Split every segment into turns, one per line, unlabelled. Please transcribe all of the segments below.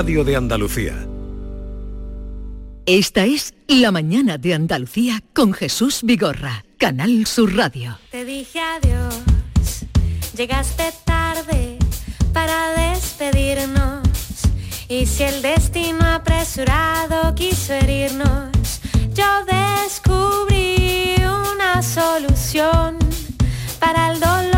Radio de Andalucía.
Esta es La Mañana de Andalucía con Jesús Vigorra, Canal Sur Radio.
Te dije adiós, llegaste tarde para despedirnos. Y si el destino apresurado quiso herirnos, yo descubrí una solución para el dolor.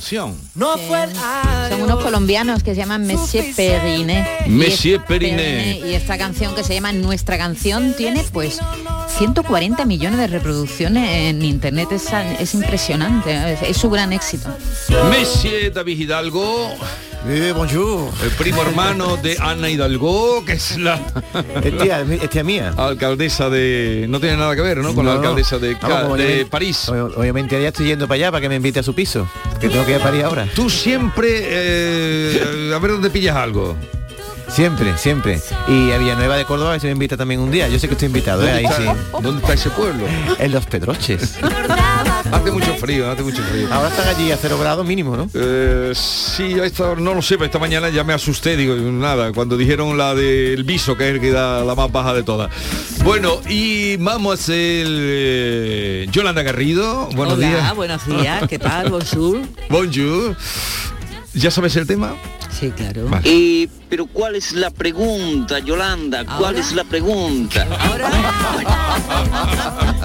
Canción. No
fue
Son unos colombianos que se llaman Monsieur Periné.
Monsieur Periné.
Y esta canción que se llama Nuestra canción tiene pues 140 millones de reproducciones en internet. Es, es impresionante, es, es su gran éxito.
Monsieur David Hidalgo.
Bonjour.
El primo hermano de Ana Hidalgo, que es la
Es tía, es tía mía.
alcaldesa de... No tiene nada que ver, ¿no? Con la alcaldesa de,
Vamos,
París.
ob- Obviamente ya estoy yendo para allá para que me invite a su piso. Que tengo que ir a París ahora.
Tú siempre... eh, a ver dónde pillas algo.
Siempre, siempre. Y a Villanueva de Córdoba ver si me invita también un día. Yo sé que estoy invitado, ¿eh?
¿Dónde
Ahí
está,
sí.
¿Dónde está ese pueblo?
En los Pedroches.
Hace mucho frío, hace mucho frío.
Ahora están allí a cero grados mínimo, ¿no?
Eh, sí, esta- no lo sé, pero esta mañana ya me asusté, digo, nada, cuando dijeron la del viso, que es el que da la más baja de todas. Bueno, y vamos a hacer eh, Yolanda Garrido. Buenos
Hola,
días.
buenos días, ¿qué tal? Bonjour.
Bonjour. ¿Ya sabes el tema?
Sí, claro.
Vale.
Eh, pero ¿cuál es la pregunta, Yolanda? ¿Cuál
¿Ahora?
es la pregunta?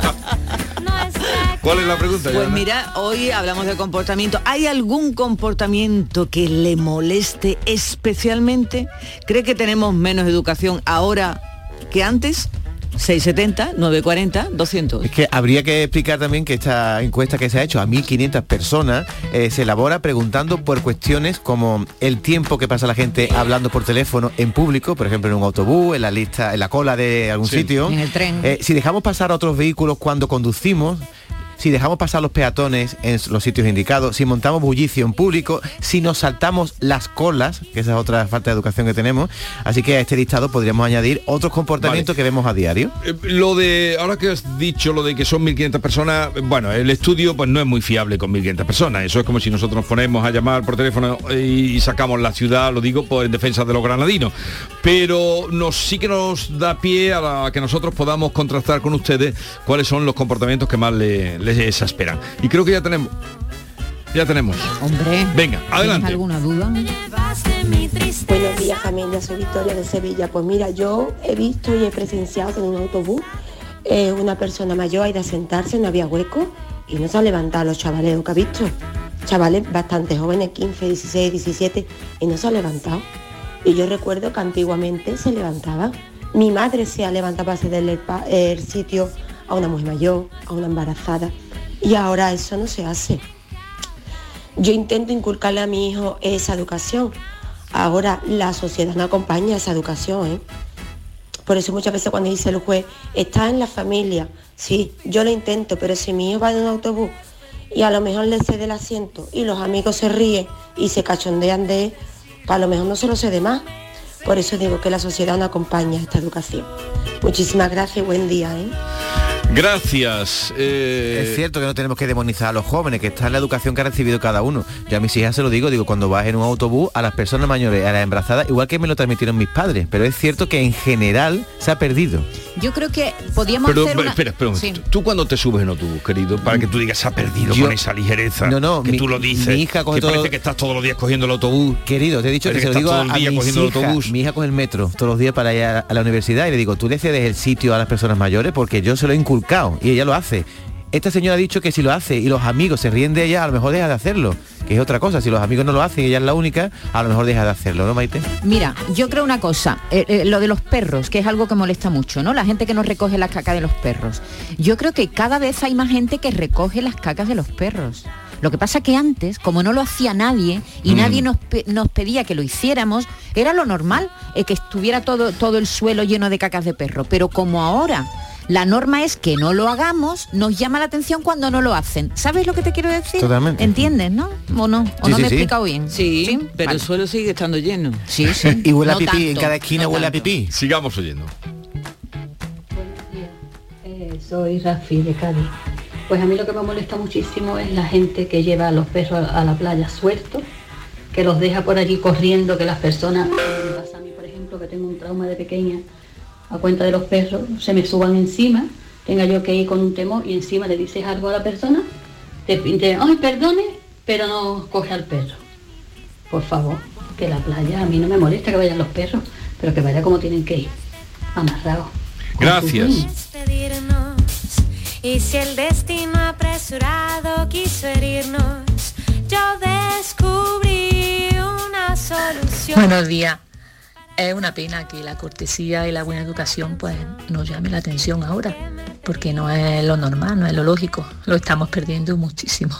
¿Cuál es la pregunta?
Pues mira, hoy hablamos de comportamiento. ¿Hay algún comportamiento que le moleste especialmente? ¿Cree que tenemos menos educación ahora que antes? 670, 940, 200.
Es que habría que explicar también que esta encuesta que se ha hecho a 1.500 personas eh, se elabora preguntando por cuestiones como el tiempo que pasa la gente hablando por teléfono en público, por ejemplo en un autobús, en la lista, en la cola de algún
Sí.
sitio.
En el tren.
Eh, si dejamos pasar a otros vehículos cuando conducimos. Si dejamos pasar los peatones en los sitios indicados, si montamos bullicio en público, si nos saltamos las colas, que esa es otra falta de educación que tenemos, así que a este listado podríamos añadir otros comportamientos que vemos a diario.
Eh, Lo de, ahora que has dicho lo de que son 1.500 personas, bueno, el estudio pues no es muy fiable con 1.500 personas. Eso es como si nosotros nos ponemos a llamar por teléfono eh, y sacamos la ciudad, lo digo, pues en defensa de los granadinos. Pero nos sí que nos da pie a, la- a que nosotros podamos contrastar con ustedes cuáles son los comportamientos que más le- les exasperan. Y creo que ya tenemos. Ya tenemos.
Hombre,
Venga,
¿tienes
adelante.
alguna duda?
Buenos días familia, soy Victoria de Sevilla. Pues mira, yo he visto y he presenciado en un autobús eh, una persona mayor ha ido a sentarse, no había hueco y no se han levantado los chavales que ha visto. Chavales bastante jóvenes, 15, 16, 17, y no se han levantado. Y yo recuerdo que antiguamente se levantaba. Mi madre se ha levantado para cederle el, el sitio a una mujer mayor, a una embarazada. Y ahora eso no se hace. Yo intento inculcarle a mi hijo esa educación. Ahora la sociedad no acompaña esa educación. ¿eh? Por eso muchas veces cuando dice el juez, está en la familia, sí, yo lo intento, pero si mi hijo va en un autobús y a lo mejor le cede el asiento y los amigos se ríen y se cachondean de él, pues a lo mejor no se lo cede más. Por eso digo que la sociedad no acompaña esta educación. Muchísimas gracias y buen día. ¿eh?
Gracias. eh,
Es cierto que no tenemos que demonizar a los jóvenes, que está en la educación que ha recibido cada uno. Yo a mis hijas se lo digo, digo, cuando vas en un autobús, a las personas mayores, a las embarazadas, igual que me lo transmitieron mis padres, pero es cierto que en general se ha perdido.
Yo creo que podíamos
Pero
hacer una...
espera, espera, un
Sí.
momento. tú cuando te subes en autobús, querido, para que tú digas se ha perdido
Yo-
con esa ligereza,
No, no,
que
mi-
tú lo dices,
mi hija coge
que parece
todo-
que estás todos los días cogiendo el autobús.
Querido, te he dicho que
Parece
se lo digo a, hijas.
autobús.
Mi hija coge el metro todos los días para ir a, a la universidad y le digo, tú le cedes el sitio a las personas mayores porque yo se lo he inculcado y ella lo hace. Esta señora ha dicho que si lo hace y los amigos se ríen de ella, a lo mejor deja de hacerlo, que es otra cosa. Si los amigos no lo hacen y ella es la única, a lo mejor deja de hacerlo, ¿no, Maite?
Mira, yo creo una cosa, eh, eh, lo de los perros, que es algo que molesta mucho, ¿no? La gente que nos recoge la caca de los perros. Yo creo que cada vez hay más gente que recoge las cacas de los perros. Lo que pasa que antes, como no lo hacía nadie y
Mm.
nadie nos, pe- nos pedía que lo hiciéramos, era lo normal, eh, que estuviera todo, todo el suelo lleno de cacas de perro. Pero como ahora la norma es que no lo hagamos, nos llama la atención cuando no lo hacen. ¿Sabes lo que te quiero decir?
Totalmente.
¿Entiendes, no? ¿O no? ¿O
Sí,
no
sí,
me he
sí.
explicado bien?
Sí, pero
Vale.
el suelo sigue estando lleno.
Sí, sí.
Y huele a pipí, en cada esquina
no
huele a pipí.
Sigamos oyendo.
Eh, soy Rafi de Cádiz. Pues a mí lo que me molesta muchísimo es la gente que lleva a los perros a la playa sueltos, que los deja por allí corriendo, que las personas, me pasa a mí por ejemplo que tengo un trauma de pequeña, a cuenta de los perros, se me suban encima, tenga yo que ir con un temor y encima le dices algo a la persona, te, te ay perdone, pero no coge al perro. Por favor, que la playa a mí no me molesta que vayan los perros, pero que vaya como tienen que ir, amarrados.
Gracias.
Y si el destino apresurado quiso herirnos, yo descubrí una solución.
Buenos días. Es una pena que la cortesía y la buena educación pues nos llame la atención ahora, porque no es lo normal, no es lo lógico, lo estamos perdiendo muchísimo.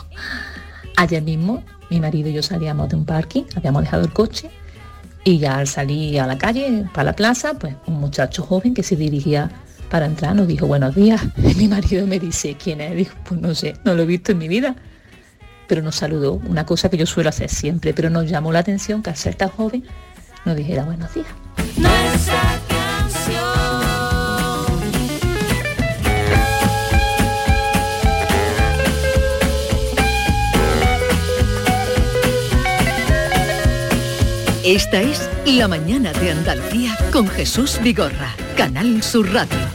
Ayer mismo mi marido y yo salíamos de un parking, habíamos dejado el coche y ya al salir a la calle, para la plaza, pues un muchacho joven que se dirigía para entrar nos dijo buenos días. Y mi marido me dice, ¿quién es? Dijo, pues no sé, no lo he visto en mi vida. Pero nos saludó, una cosa que yo suelo hacer siempre, pero nos llamó la atención que al ser tan joven nos dijera buenos días.
Nuestra canción.
Esta es La mañana de Andalucía con Jesús Vigorra, Canal Sur Radio.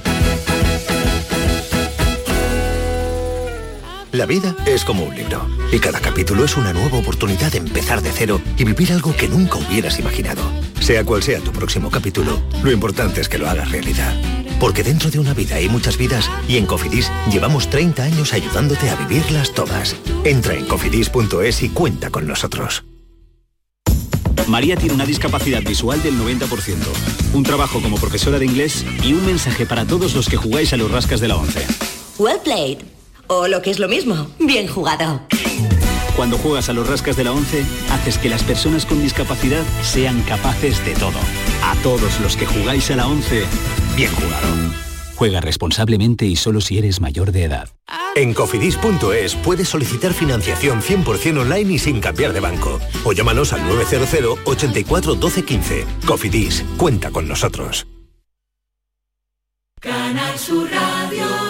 La vida es como un libro y cada capítulo es una nueva oportunidad de empezar de cero y vivir algo que nunca hubieras imaginado. Sea cual sea tu próximo capítulo, lo importante es que lo hagas realidad. Porque dentro de una vida hay muchas vidas y en Cofidis llevamos 30 años ayudándote a vivirlas todas. Entra en cofidis.es y cuenta con nosotros.
María tiene una discapacidad visual del 90%, un trabajo como profesora de inglés y un mensaje para todos los que jugáis a los rascas de la 11.
Well played. O lo que es lo mismo, bien jugado.
Cuando juegas a los rascas de la 11, haces que las personas con discapacidad sean capaces de todo. A todos los que jugáis a la 11, bien jugado. Juega responsablemente y solo si eres mayor de edad.
En cofidis.es puedes solicitar financiación 100% online y sin cambiar de banco. O llámanos al 900 84 12 15. Cofidis, cuenta con nosotros.
Canal Sur Radio.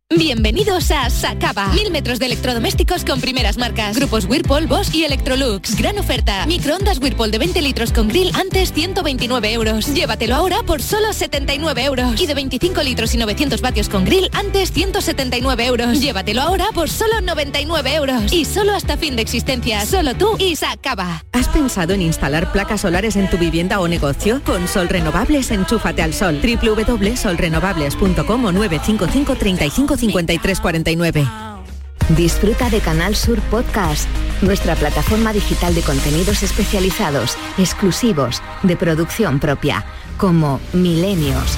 Bienvenidos a Sacaba. Mil metros de electrodomésticos con primeras marcas. Grupos Whirlpool, Bosch y Electrolux. Gran oferta. Microondas Whirlpool de 20 litros con grill antes 129 euros. Llévatelo ahora por solo 79 euros. Y de 25 litros y 900 vatios con grill antes 179 euros. Llévatelo ahora por solo 99 euros. Y solo hasta fin de existencia. Solo tú y Sacaba.
¿Has pensado en instalar placas solares en tu vivienda o negocio? Con Sol Renovables, enchúfate al sol. www.solrenovables.com o 955 35 53 49.
Disfruta de Canal Sur Podcast, nuestra plataforma digital de contenidos especializados, exclusivos, de producción propia, como Milenios,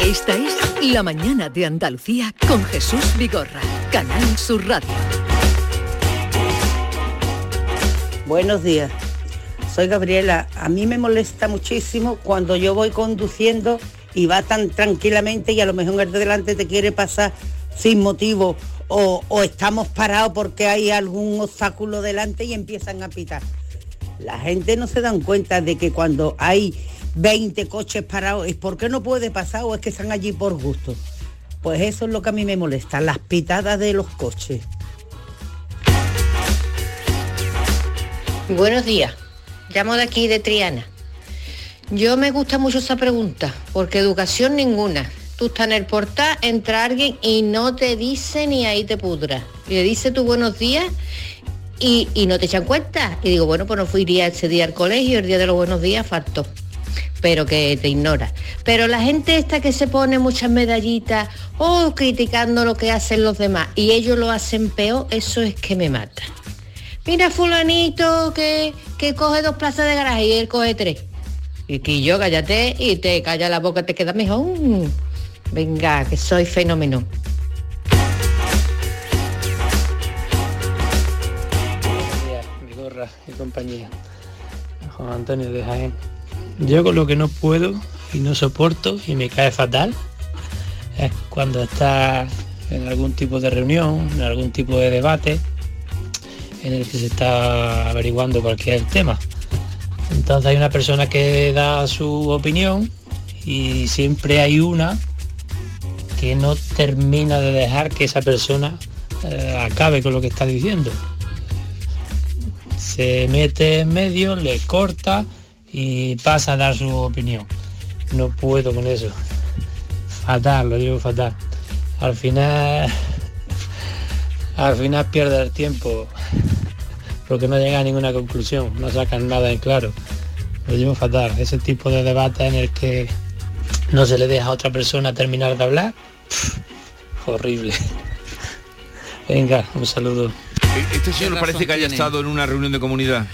Esta es La mañana de Andalucía con Jesús Vigorra. Canal Sur Radio.
Buenos días, soy Gabriela. A mí me molesta muchísimo cuando yo voy conduciendo y va tan tranquilamente y a lo mejor el de delante te quiere pasar sin motivo o, o estamos parados porque hay algún obstáculo delante y empiezan a pitar. La gente no se dan cuenta de que cuando hay 20 coches parados es porque no puede pasar o es que están allí por gusto. Pues eso es lo que a mí me molesta, las pitadas de los coches.
Buenos días, llamo de aquí de Triana. Yo me gusta mucho esa pregunta, porque educación ninguna. Tú estás en el portal, entra alguien y no te dice ni ahí te pudra. Y le dice tu buenos días y, y no te echan cuenta. Y digo, bueno, pues no fui iría ese día al colegio, el día de los buenos días faltó. Pero que te ignora. Pero la gente esta que se pone muchas medallitas o criticando lo que hacen los demás y ellos lo hacen peor, eso es que me mata. Mira fulanito que, que coge dos plazas de garaje y él coge tres. Y que yo cállate y te calla la boca, te queda mejor. Venga, que soy fenómeno.
mi gorra y compañía. Juan Antonio de Jaén. Yo con lo que no puedo y no soporto y me cae fatal es cuando estás en algún tipo de reunión, en algún tipo de debate en el que se está averiguando cualquier tema. Entonces hay una persona que da su opinión y siempre hay una que no termina de dejar que esa persona eh, acabe con lo que está diciendo. Se mete en medio, le corta y pasa a dar su opinión. No puedo con eso. Fatal, lo digo fatal. Al final, al final pierde el tiempo porque no llega a ninguna conclusión, no sacan nada en claro. Lo llevo fatal. Ese tipo de debate en el que no se le deja a otra persona terminar de hablar, horrible. Venga, un saludo.
Este señor parece que haya estado en una reunión de comunidad.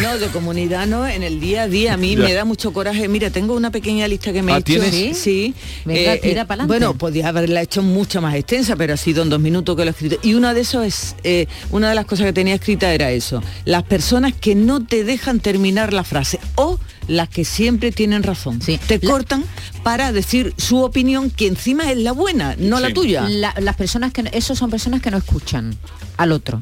No, de comunidad no, en el día a día. A mí
Ya.
me da mucho coraje. Mira, tengo una pequeña lista que me he
Ah,
hecho.
¿tienes?
Sí, sí.
Venga, tira pa'lante.
Bueno, podía haberla hecho mucho más extensa, pero ha sido en dos minutos que lo he escrito. Y uno de esos es, eh, una de las cosas que tenía escrita era eso. Las personas que no te dejan terminar la frase o las que siempre tienen razón. Te cortan para decir su opinión, que encima es la buena, no la tuya.
La- las personas que no- esos son personas que no escuchan al otro.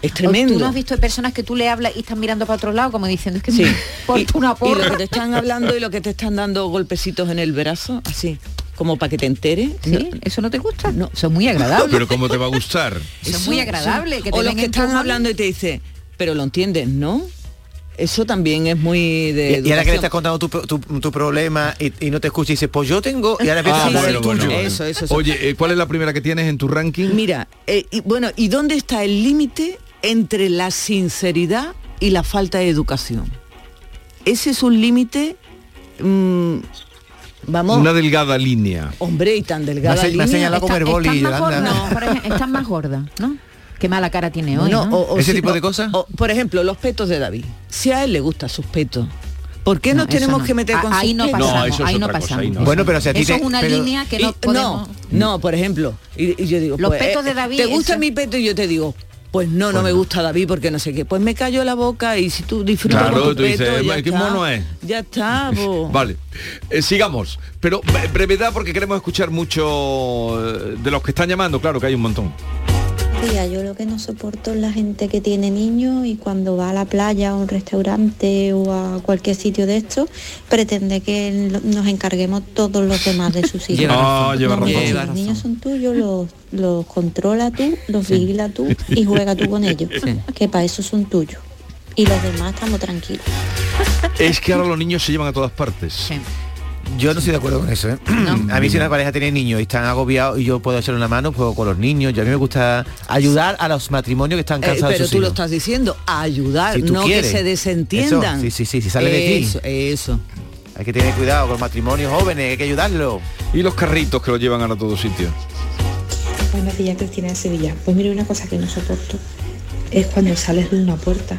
Es tremendo.
¿Tú no has visto personas que tú le hablas y están mirando para otro lado como diciendo es que
Sí.
me una
Y
porra?
lo que te están hablando y lo que te están dando golpecitos en el brazo, así, como para que te entere.
¿Sí? ¿Eso no te gusta?
No.
Son muy agradables.
Pero ¿cómo te va a gustar?
Eso es muy agradable. Que te
o los que están hablando y te dice, pero lo entiendes, ¿no? Eso también es muy de
Y, y ahora que le estás contando tu, tu- tu problema y, y no te escucha y dices, pues yo tengo, y ahora
Ah, bueno,
del
bueno,
tuyo.
bueno.
Eso, eso, eso.
Oye, eh, ¿cuál es la primera que tienes en tu ranking?
Mira, eh, y, bueno, ¿y dónde está el límite entre la sinceridad y la falta de educación? Ese es un límite, mm, vamos,
Una delgada línea.
hombre, y tan delgada
Me ha señalado con el boli,
estás más gorda, ¿no? Qué mala cara tiene hoy,
No,
¿no?
o- o
¿Ese
si-
tipo de cosas?
por ejemplo, los petos de David. Si a él le gustan sus petos, ¿por qué
No,
nos tenemos
no.
que meter con
ahí
sus
no pasamos,
No, eso es
ahí no pasamos.
ahí no.
Bueno, pero si a ti
Eso
te-
es una
pero-
línea que
Y-
no podemos...
no, por ejemplo, y, y yo digo,
Los
pues,
petos
eh,
de David,
¿te gusta
eso-
mi peto? Y yo te digo, pues no, no me gusta David porque no sé qué. Pues me callo la boca y si tú disfrutas
Claro,
con tu
tú dices,
peto, ya
"Eh, qué
está.
mono es".
Ya está.
Vale, Eh, sigamos. Pero bre- brevedad porque queremos escuchar mucho eh, de los que están llamando, claro que hay un montón.
Días. Yo lo que no soporto es la gente que tiene niños y cuando va a la playa, a un restaurante o a cualquier sitio de esto, pretende que nos encarguemos todos los demás de sus hijos.
Lleva
No,
razón.
los niños son tuyos, los, los controla tú, los vigila tú y juega tú con ellos. Que para eso son tuyos. Y los demás estamos tranquilos.
Es que ahora los niños se llevan a todas partes.
Yo no estoy de acuerdo con eso, ¿eh? A mí si una pareja tiene niños y están agobiados y yo puedo echarle una mano, juego con los niños. Yo a mí me gusta ayudar a los matrimonios que están
Eh,
cansados de
pero
sus
tú lo estás diciendo, ayudar,
Si
no
quieres.
que se desentiendan.
Eso, sí, sí, sí, si sale de ti.
Eso.
Hay que tener cuidado con los matrimonios jóvenes, hay que ayudarlo.
Y los carritos que los llevan a todos sitios.
Buenos días, Cristina de Sevilla. Pues mira, una cosa que no soporto es cuando sales de una puerta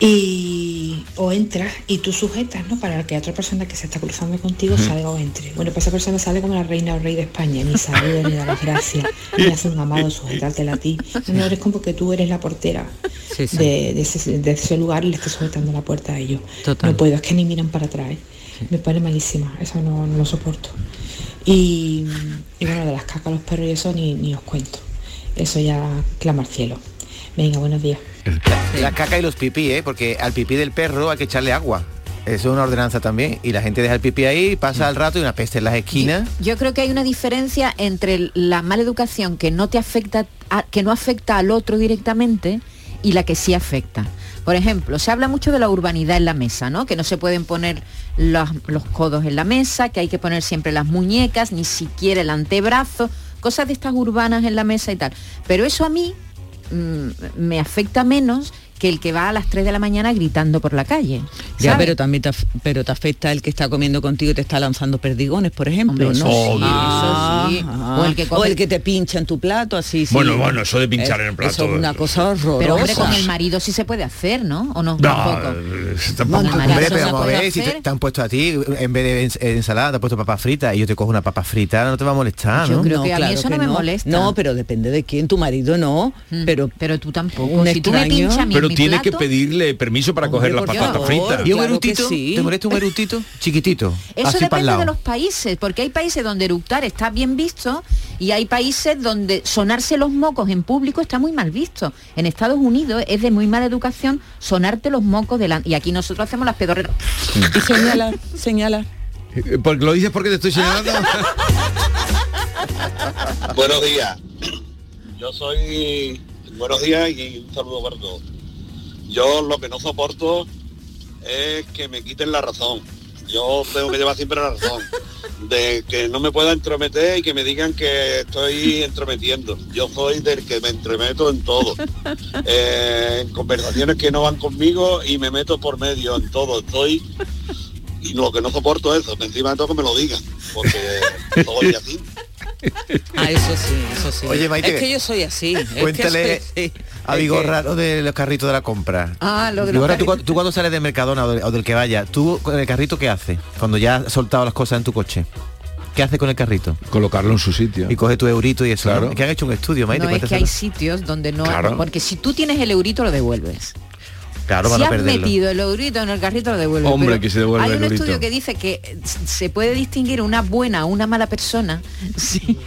y o entras y tú sujetas, ¿no? Para que otra persona que se está cruzando contigo salga o entre. Bueno, pues esa persona sale como la reina o rey de España, ni saluda, ni da las gracias, ni hace un amado sujetártela a ti. No eres como que tú eres la portera
Sí, sí.
De, de ese, de ese lugar y le estás sujetando la puerta a ellos.
Total.
No puedo, es que ni miran para atrás. ¿eh? Me pone malísima, eso no, no lo soporto. Y, y bueno, de las cacas, los perros y eso ni, ni os cuento. Eso ya clama al cielo. Venga, buenos días.
La caca y los pipí, ¿eh? Porque al pipí del perro hay que echarle agua. Eso es una ordenanza también. Y la gente deja el pipí ahí, pasa el rato y una peste en las esquinas.
Yo creo que hay una diferencia entre la mala educación que no te afecta, a- que no afecta al otro directamente y la que sí afecta. Por ejemplo, se habla mucho de la urbanidad en la mesa, ¿no? Que no se pueden poner los, los codos en la mesa, que hay que poner siempre las muñecas, ni siquiera el antebrazo, cosas de estas urbanas en la mesa y tal. Pero eso a mí me afecta menos que el que va a las 3 de la mañana gritando por la calle.
Ya,
¿sabes?
pero también te, af- pero te afecta el que está comiendo contigo y te está lanzando perdigones, por ejemplo,
Hombre, eso
¿no?
sí,
Ah,
eso sí.
ah.
O el que come-
o el que te pincha en tu plato, así, sí.
Bueno, bueno, eso de pinchar
Eh,
en el plato,
Eso es una cosa horrorosa.
Pero hombre, con el marido sí se puede hacer, ¿no? ¿O no?
No,
Tampoco.
eh, tampoco.
Hombre, pero vamos a ver, si te, han puesto a ti, en vez de ens- ensalada, te han puesto papas fritas y yo te cojo una papa frita, no te va a molestar, ¿no?
creo que a mí
claro
eso no me molesta. Mm.
No, pero depende de quién, tu marido no, pero
pero tú tampoco.
Un
Si tú me pinchas a mí Mi
tiene que pedirle permiso para coger las patatas
favor.
fritas.
¿Y un
Claro
erutito?
sí.
¿Te molesta un erutito? Chiquitito.
Eso
así
depende de los países, porque hay países donde eructar está bien visto y hay países donde sonarse los mocos en público está muy mal visto. En Estados Unidos es de muy mala educación sonarte los mocos delante. Y aquí nosotros hacemos las pedorreras.
y señala, señala.
Eh, Porque lo dices porque te estoy señalando.
Buenos días. Yo soy... Buenos días y un saludo para todos. Yo lo que no soporto es que me quiten la razón. Yo tengo que llevar siempre la razón. De que no me pueda entrometer y que me digan que estoy entrometiendo. Yo soy del que me entremeto en todo. Eh, en conversaciones que no van conmigo y me meto por medio en todo. Estoy... Y lo que no soporto es eso, que encima de todo que me lo digan. Porque soy así.
Ah, eso sí, eso sí.
Oye, Maite,
es que yo soy así. es que
Cuéntale
soy así.
A Vigorra lo de los carritos de la compra.
Ah, lo de los
Vigorra, ¿tú, tú cuando sales de Mercadona o, de- o del que vaya, ¿tú con el carrito qué haces? Cuando ya has soltado las cosas en tu coche. ¿Qué haces con el carrito?
Colocarlo en su sitio.
Y coge tu eurito y eso.
Claro.
¿no? Es que han hecho un estudio, Maite.
No es que hay sitios donde no...
Claro.
Porque si tú tienes el eurito lo devuelves.
Claro,
si
van a
has
perderlo.
metido el eurito en el carrito lo devuelves.
Hombre,
Pero
que se devuelve
Hay
el
un
eurito.
estudio que dice que se puede distinguir una buena o una mala persona. Sí.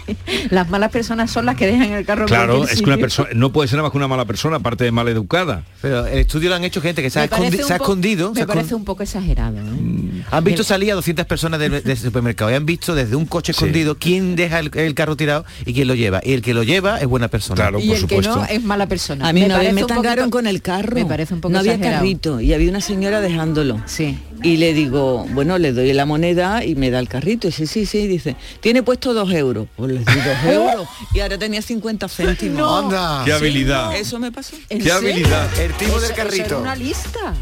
Las malas personas son las que dejan el carro
Claro, es que una persona no puede ser nada más que una mala persona, aparte de mal educada.
Pero el estudio lo han hecho gente que se ha,
Me
escondi- se escondido.
Me parece un poco exagerado. ¿eh?
Han visto salir a 200 personas del, del supermercado y han visto desde un coche escondido quién deja el, el carro tirado y quién lo lleva. Y el que lo lleva es buena persona.
y el que no es mala persona.
A mí una vez
parece
me
un poquito-
tangaron con el carro.
Me parece un poco
No había
exagerado.
carrito y había una señora dejándolo.
Sí.
Y le digo, bueno, le doy la moneda y me da el carrito. Y dice, sí, sí, dice, tiene puesto dos euros. Pues le di dos euros. Y ahora tenía 50 céntimos.
No.
Anda.
Qué habilidad.
Eso me pasó.
¿En
Qué
serio?
habilidad.
El tipo del
eso
carrito.
era una lista.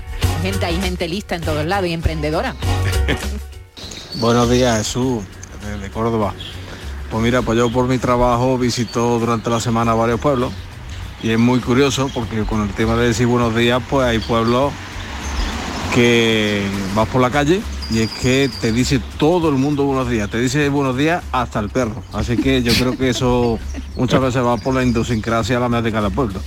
Gente, hay gente lista en todos lados y emprendedora.
Buenos días, Jesús, desde Córdoba. Pues mira, pues yo por mi trabajo visito durante la semana varios pueblos y es muy curioso porque con el tema de decir buenos días, pues hay pueblos que vas por la calle y es que te dice todo el mundo buenos días, te dice buenos días hasta el perro. Así que yo creo que eso muchas veces va por la idiosincrasia la de cada pueblo.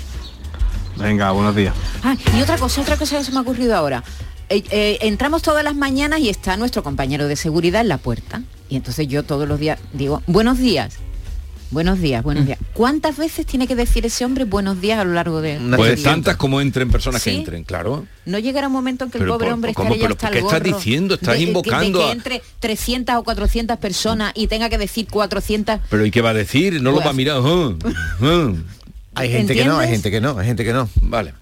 Venga, buenos días.
Ah, y otra cosa, otra cosa que se me ha ocurrido ahora. Eh, eh, entramos todas las mañanas y está nuestro compañero de seguridad en la puerta. Y entonces yo todos los días digo, buenos días. Buenos días, buenos días. ¿Cuántas veces tiene que decir ese hombre buenos días a lo largo de
Pues tantas como entren personas que
¿Sí?
entren, claro.
No llegará un momento en que el
Pero
pobre
por-
hombre estaría ya
Pero
hasta
¿qué
el
estás diciendo? Estás
de- de-
invocando
de que
a-
entre 300 o 400 personas y tenga que decir 400
Pero ¿y qué va a decir? No lo
Pues-
va a mirar. ah, ah.
Hay gente que no, hay
¿Entiendes?
gente que no, hay gente que no.
Vale.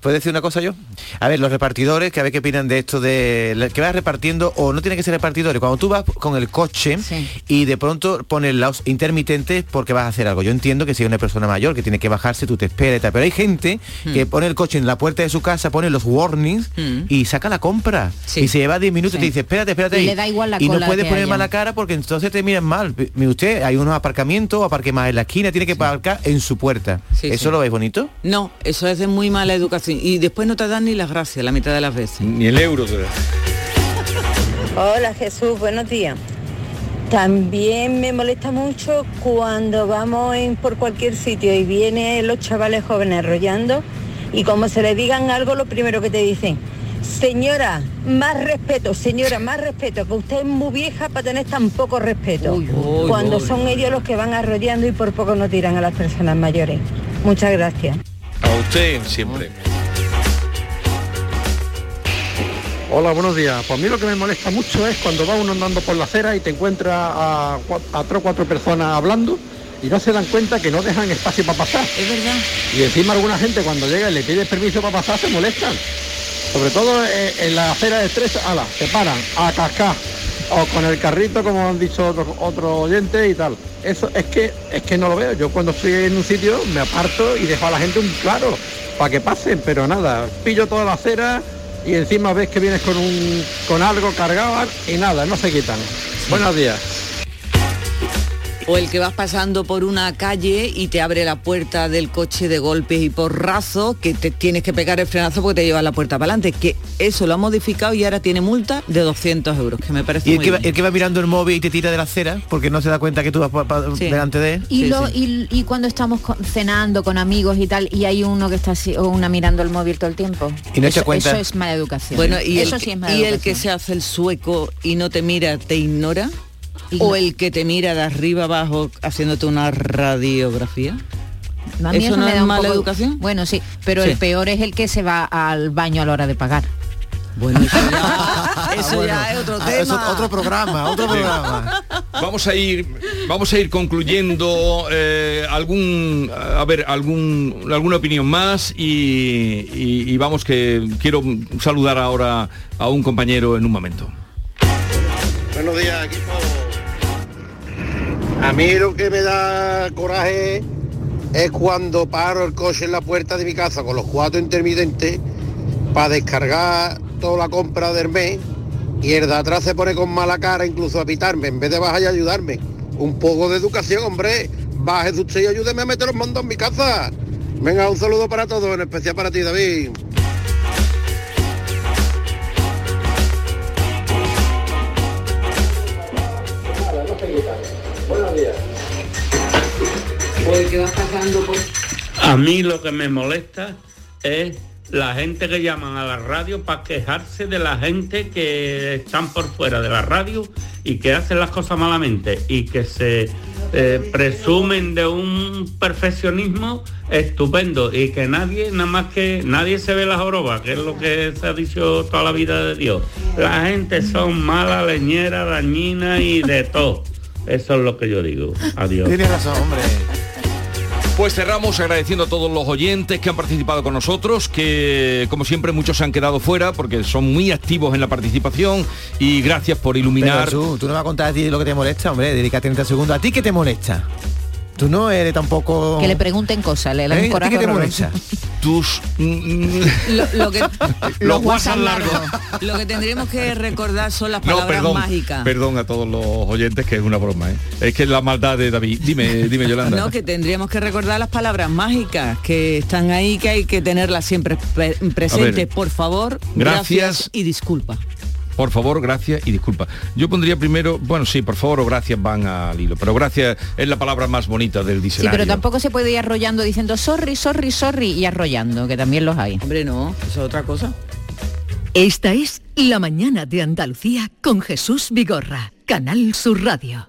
¿Puedo decir una cosa yo? A ver, los repartidores, que a ver qué opinan de esto de que vas repartiendo, o no tiene que ser repartidores, cuando tú vas con el coche y de pronto pones los intermitentes porque vas a hacer algo. Yo entiendo que si hay una persona mayor que tiene que bajarse, tú te esperas y tal, pero hay gente
Hmm.
que pone el coche en la puerta de su casa, pone los warnings y saca la compra. Y se lleva 10 minutos y
Sí.
te dice, espérate, espérate.
Y
ahí".
le da igual la
Y no
cola
puede
que
poner
haya.
mala cara porque entonces te miran mal. Mire usted, hay unos aparcamientos, aparque más en la esquina, tiene que aparcar en su puerta. ¿Eso
sí.
lo veis bonito?
No, eso es de muy mala educación. Y después no te dan ni las gracias la mitad de las veces.
Ni el euro. te da.
Hola Jesús, buenos días. También me molesta mucho cuando vamos en, por cualquier sitio y vienen los chavales jóvenes arrollando y como se le digan algo, lo primero que te dicen, señora, más respeto, señora, más respeto, que usted es muy vieja para tener tan poco respeto.
uy,
cuando
uy.
son ellos los que van arrollando y por poco no tiran a las personas mayores. Muchas gracias.
A usted siempre.
Hola, buenos días. Pues a mí lo que me molesta mucho es cuando va uno andando por la acera y te encuentra a, a tres o cuatro personas hablando y no se dan cuenta que no dejan espacio para pasar.
Es verdad.
Y encima alguna gente cuando llega y le pide permiso para pasar se molestan. Sobre todo eh, en la acera de tres, ala, se paran a cascar. O con el carrito, como han dicho otros otros oyentes y tal. Eso es que es que no lo veo. Yo cuando estoy en un sitio me aparto y dejo a la gente un claro para que pasen, pero nada, pillo toda la acera y encima ves que vienes con un con algo cargado y nada, no se quitan. Buenos días.
O el que vas pasando por una calle y te abre la puerta del coche de golpes y porrazo, que te tienes que pegar el frenazo porque te lleva la puerta para adelante. Que eso lo ha modificado y ahora tiene multa de 200 euros, que me parece
Y el
muy
que, va, el que va mirando el móvil y te tira de la acera porque no se da cuenta que tú vas pa- pa- delante de él.
Y, lo, y, y cuando estamos cenando con amigos y tal, y hay uno que está así, o una mirando el móvil todo el tiempo.
Y no se
eso,
cuenta.
eso es mala educación.
Bueno, y,
eso
el,
sí es mala
y el que se hace el sueco y no te mira, te ignora. O el que te mira de arriba abajo haciéndote una radiografía.
A mí
¿Eso no
me
es
da un
mala
poco-
educación?
Bueno, sí, pero
Sí.
el peor es el que se va al baño a la hora de pagar.
Bueno, eso ya, eso ya es otro
Ah,
tema.
eso- otro programa, otro
Sí.
programa.
Vamos a ir, vamos a ir concluyendo eh, algún, a ver, algún, alguna opinión más y, y- y vamos que quiero saludar ahora a un compañero en un momento.
Buenos días, equipo. A mí lo que me da coraje es cuando paro el coche en la puerta de mi casa con los cuatro intermitentes para descargar toda la compra del mes y el de atrás se pone con mala cara incluso a pitarme en vez de bajar y ayudarme. Un poco de educación, hombre. Baje usted y ayúdeme a meter los mandos en mi casa. Venga, un saludo para todos, en especial para ti, David.
O el que vas pasando por...
A mí lo que me molesta es la gente que llaman a la radio para quejarse de la gente que están por fuera de la radio y que hacen las cosas malamente y que se eh, presumen de un perfeccionismo estupendo y que nadie, nada más que nadie se ve las jorobas, que es lo que se ha dicho toda la vida de Dios. La gente son mala, leñera, dañina y de todo. Eso es lo que yo digo. Adiós.
Tienes razón, hombre.
Pues cerramos agradeciendo a todos los oyentes que han participado con nosotros, que como siempre muchos se han quedado fuera porque son muy activos en la participación y gracias por iluminar.
Pero tú, tú no vas a contar a ti lo que te molesta, hombre, dedica 30 segundos. ¿A ti qué te molesta? Tú no eres tampoco...
Que le pregunten cosas, le dan
¿Eh?
un
¿A ti
coraje
qué te
horroroso.
molesta?
Tus
Lo, lo que,
los WhatsApp largos.
lo que tendríamos que recordar son las
No,
palabras
perdón,
mágicas.
perdón a todos los oyentes que es una broma, ¿eh? Es que es la maldad de David. Dime, dime Yolanda.
No, que tendríamos que recordar las palabras mágicas que están ahí, que hay que tenerlas siempre pre- presentes. Por favor,
Gracias.
y disculpa.
Por favor, gracias y disculpa. Yo pondría primero, bueno, sí, por favor o gracias van al hilo, pero gracias es la palabra más bonita del
Sí,
diccionario.
pero tampoco se puede ir arrollando diciendo sorry, sorry, sorry y arrollando, que también los hay.
Hombre, no, eso es otra cosa.
Esta es La mañana de Andalucía con Jesús Vigorra, Canal Sur Radio.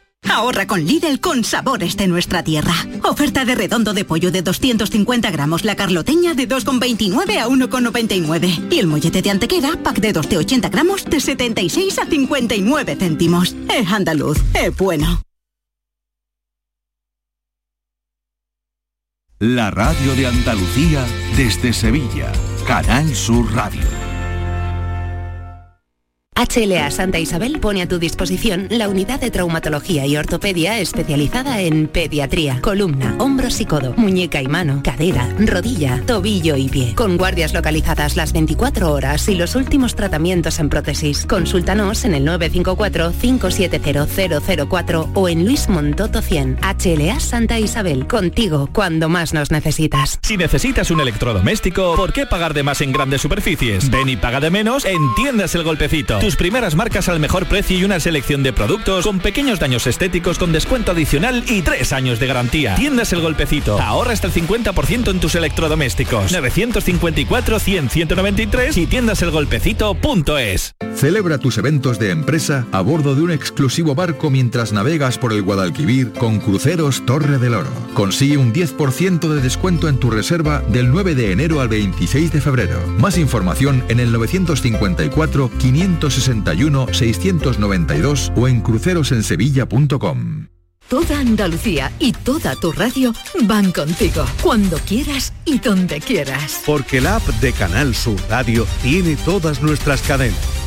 Ahorra con Lidl con sabores de nuestra tierra. Oferta de redondo de pollo de 250 gramos, la carloteña de 2,29 a 1,99. Y el mollete de antequera, pack de 2 de 80 gramos, de 76 a 59 céntimos. Es andaluz, es bueno.
La radio de Andalucía desde Sevilla. Canal Sur Radio.
HLA Santa Isabel pone a tu disposición la unidad de traumatología y ortopedia especializada en pediatría, columna, hombros y codo, muñeca y mano, cadera, rodilla, tobillo y pie. Con guardias localizadas las 24 horas y los últimos tratamientos en prótesis. Consúltanos en el 954-570004 o en Luis Montoto 100. HLA Santa Isabel, contigo cuando más nos necesitas.
Si necesitas un electrodoméstico, ¿por qué pagar de más en grandes superficies? Ven y paga de menos en Tiendas El Golpecito. Tus primeras marcas al mejor precio y una selección de productos con pequeños daños estéticos con descuento adicional y tres años de garantía. Tiendas El Golpecito. Ahorra hasta el 50% en tus electrodomésticos. 954-100-193 y tiendaselgolpecito.es.
Celebra tus eventos de empresa a bordo de un exclusivo barco mientras navegas por el Guadalquivir con Cruceros Torre del Oro. Consigue un 10% de descuento en tu reserva del 9 de enero al 26 de febrero. Más información en el 954 561 692 o en crucerosensevilla.com.
Toda Andalucía y toda tu radio van contigo, cuando quieras y donde quieras.
Porque la app de Canal Sur Radio tiene todas nuestras cadenas,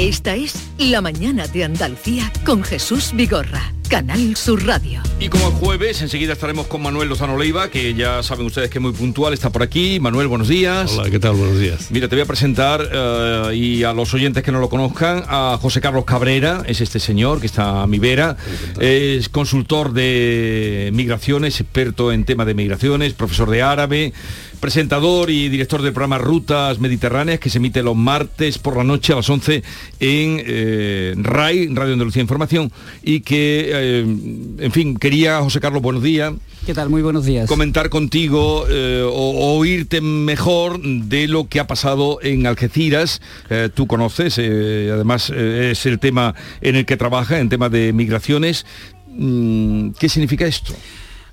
Esta es La mañana de Andalucía con Jesús Vigorra. Canal Sur Radio.
Y como el jueves, enseguida estaremos con Manuel Lozano Leiva, que ya saben ustedes que es muy puntual, está por aquí. Manuel, buenos días.
Hola, ¿qué tal? Buenos días.
Mira, te voy a presentar, eh, y a los oyentes que no lo conozcan, a José Carlos Cabrera, es este señor que está a mi vera, es consultor de migraciones, experto en tema de migraciones, profesor de árabe, presentador y director del programa Rutas Mediterráneas que se emite los martes por la noche a las 11 en eh, RAI, Radio Andalucía Información, y que, eh, en fin, quería, José Carlos, buenos días.
¿Qué tal? Muy buenos días.
Comentar contigo eh, o, oírte mejor de lo que ha pasado en Algeciras. Eh, tú conoces, eh, además eh, es el tema en el que trabaja, en tema de migraciones. Mm, ¿Qué significa esto?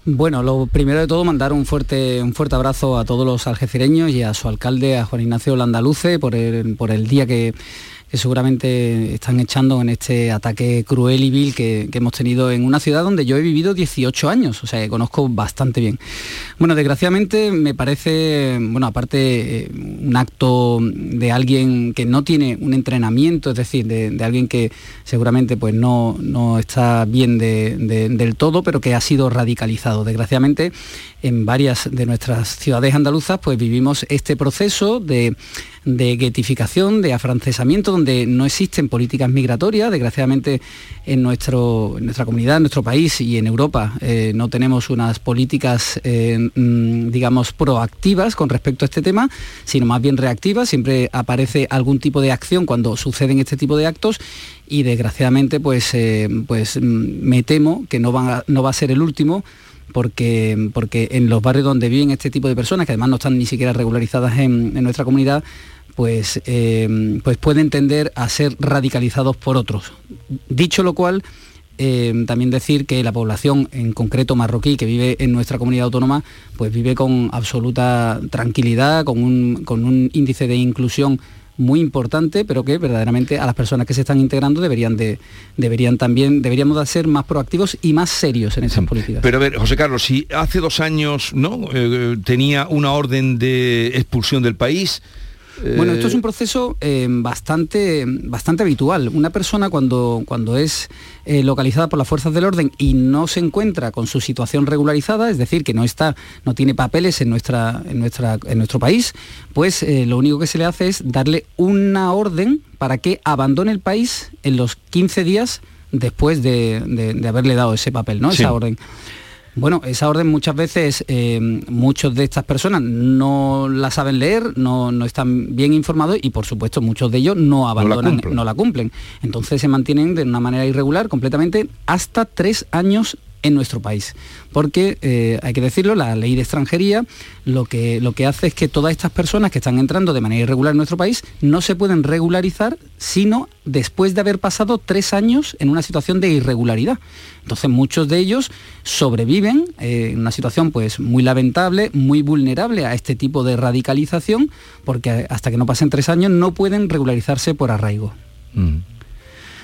Bueno, lo primero de todo mandar un fuerte, un fuerte abrazo a todos los algecireños y a su alcalde, a Juan Ignacio Landaluce, por el, por el día que, que seguramente están echando en este ataque cruel y vil que, que hemos tenido en una ciudad donde yo he vivido 18 años, o sea que conozco bastante bien. Bueno, desgraciadamente me parece, bueno, aparte eh, un acto de alguien que no tiene un entrenamiento, es decir, de, alguien que seguramente pues no, no está bien de- del todo, pero que ha sido radicalizado. Desgraciadamente, en varias de nuestras ciudades andaluzas pues vivimos este proceso de de guetificación, de afrancesamiento, donde no existen políticas migratorias. Desgraciadamente en, nuestro, nuestra comunidad, en nuestro país y en Europa eh, no tenemos unas políticas, eh, mm, digamos, proactivas con respecto a este tema, sino más bien reactivas. Siempre aparece algún tipo de acción cuando suceden este tipo de actos y desgraciadamente pues, eh, pues mm, me temo que no va, a- no va a ser el último porque, porque en los barrios donde viven este tipo de personas, que además no están ni siquiera regularizadas en nuestra comunidad, pues, eh, pues pueden tender a ser radicalizados por otros. Dicho lo cual, eh, también decir que la población, en concreto marroquí, que vive en nuestra comunidad autónoma, pues vive con absoluta tranquilidad, con un, con un índice de inclusión muy importante, pero que verdaderamente a las personas que se están integrando deberían de deberían también deberíamos de ser más proactivos y más serios en esas políticas.
Pero a ver, José Carlos, si hace dos años no Eh, tenía una orden de expulsión del país.
Bueno,
eh,
esto es un proceso eh, bastante, bastante habitual. Una persona cuando, cuando es eh, localizada por las fuerzas del orden y no se encuentra con su situación regularizada, es decir, que no está, no tiene papeles en, nuestra, en, nuestra, en nuestro país, pues eh, lo único que se le hace es darle una orden para que abandone el país en los 15 días después de, de- de haberle dado ese papel, ¿no?
Sí.
Esa orden. Bueno, esa orden muchas veces, eh, muchos de estas personas no la saben leer, no, no están bien informados y por supuesto muchos de ellos no abandonan, no la cumplen.
cumplen.
Entonces se mantienen de una manera irregular completamente hasta tres años en nuestro país. Porque, eh, hay que decirlo, la ley de extranjería lo que, lo que hace es que todas estas personas que están entrando de manera irregular en nuestro país no se pueden regularizar sino después de haber pasado tres años en una situación de irregularidad. Entonces muchos de ellos sobreviven eh, en una situación pues muy lamentable, muy vulnerable a este tipo de radicalización, porque hasta que no pasen tres años no pueden regularizarse por arraigo.
Mm.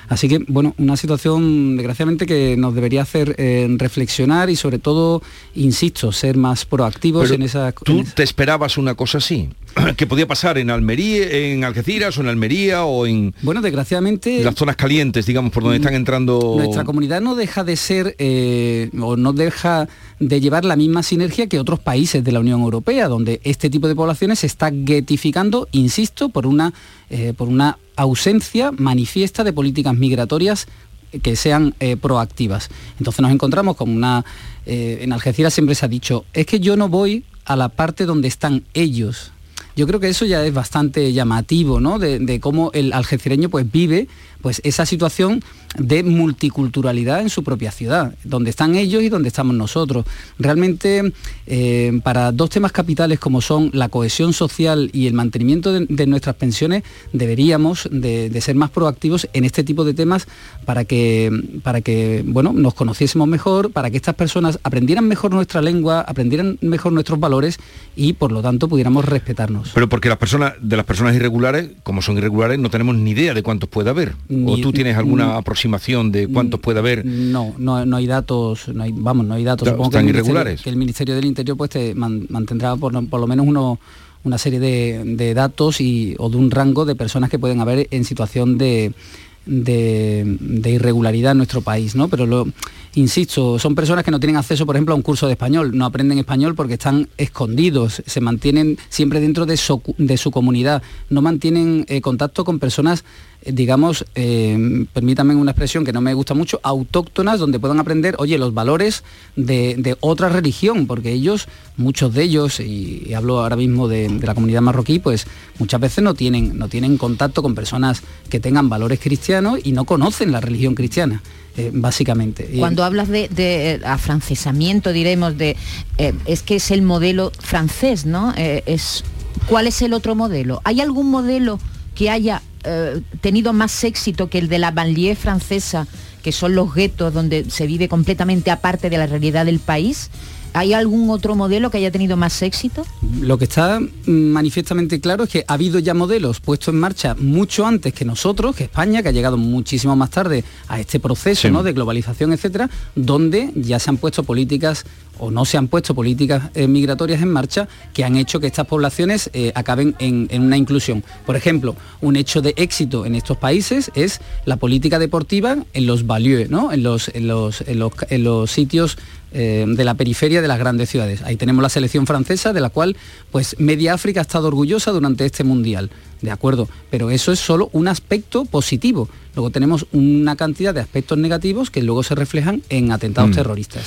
Así que, bueno, una situación desgraciadamente que nos debería hacer eh, reflexionar y sobre todo, insisto, ser más proactivos
Pero
en esa...
¿Tú te esperabas una cosa así? ¿Que podía pasar en Almería, en Algeciras o en Almería o en
Bueno, desgraciadamente...
las zonas calientes, digamos, por donde están entrando...
Nuestra comunidad no deja de ser eh, o no deja de llevar la misma sinergia que otros países de la Unión Europea, donde este tipo de poblaciones se está guetificando, insisto, por una, eh, por una ausencia manifiesta de políticas migratorias que sean eh, proactivas. Entonces nos encontramos con una... en Algeciras siempre se ha dicho, es que yo no voy a la parte donde están ellos. Yo creo que eso ya es bastante llamativo, ¿no? De, cómo el algecireño pues vive pues esa situación de multiculturalidad en su propia ciudad, donde están ellos y donde estamos nosotros. Realmente eh, para dos temas capitales como son la cohesión social y el mantenimiento de, de nuestras pensiones, deberíamos de, de ser más proactivos en este tipo de temas para que, para que bueno, nos conociésemos mejor, para que estas personas aprendieran mejor nuestra lengua, aprendieran mejor nuestros valores y por lo tanto pudiéramos respetarnos.
Pero porque las personas, de las personas irregulares, como son irregulares, no tenemos ni idea de cuántos puede haber. ¿O tú tienes alguna aproximación de cuántos puede haber?
No, no, no hay datos, no hay, vamos, no hay datos. Supongo que
están
Ministerio,
irregulares.
que el Ministerio del Interior pues te man- mantendrá por, lo- por lo menos uno, una serie de, de datos y, o de un rango de personas que pueden haber en situación de, de, de irregularidad en nuestro país, ¿no? Pero lo, insisto, son personas que no tienen acceso, por ejemplo, a un curso de español, no aprenden español porque están escondidos, se mantienen siempre dentro de su, comunidad, no mantienen eh, contacto con personas eh, digamos, eh, permítanme una expresión que no me gusta mucho, autóctonas, donde puedan aprender, oye, los valores de, otra religión, porque ellos, muchos de ellos, y, y hablo ahora mismo de, de la comunidad marroquí, pues muchas veces no tienen, no tienen contacto con personas que tengan valores cristianos y no conocen la religión cristiana, eh, básicamente.
Cuando hablas de, eh, afrancesamiento, diremos, de eh, es que es el modelo francés, ¿no? Es, ¿Cuál es el otro modelo? ¿Hay algún modelo que haya tenido más éxito que el de la banlieue francesa, que son los guetos donde se vive completamente aparte de la realidad del país? ¿Hay algún otro modelo que haya tenido más éxito?
Lo que está manifiestamente claro es que ha habido ya modelos puestos en marcha mucho antes que nosotros, que España, que ha llegado muchísimo más tarde a este proceso
Sí.
¿no? de globalización, etcétera, donde ya se han puesto políticas o no se han puesto políticas eh, migratorias en marcha que han hecho que estas poblaciones eh, acaben en, en una inclusión. Por ejemplo, un hecho de éxito en estos países es la política deportiva en los banlieues, ¿no? en, los, en, los, en, los, en los sitios eh, de la periferia de las grandes ciudades. Ahí tenemos la selección francesa, de la cual pues media África ha estado orgullosa durante este mundial. De acuerdo, pero eso es solo un aspecto positivo. Luego tenemos una cantidad de aspectos negativos que luego se reflejan en atentados
Mm.
terroristas.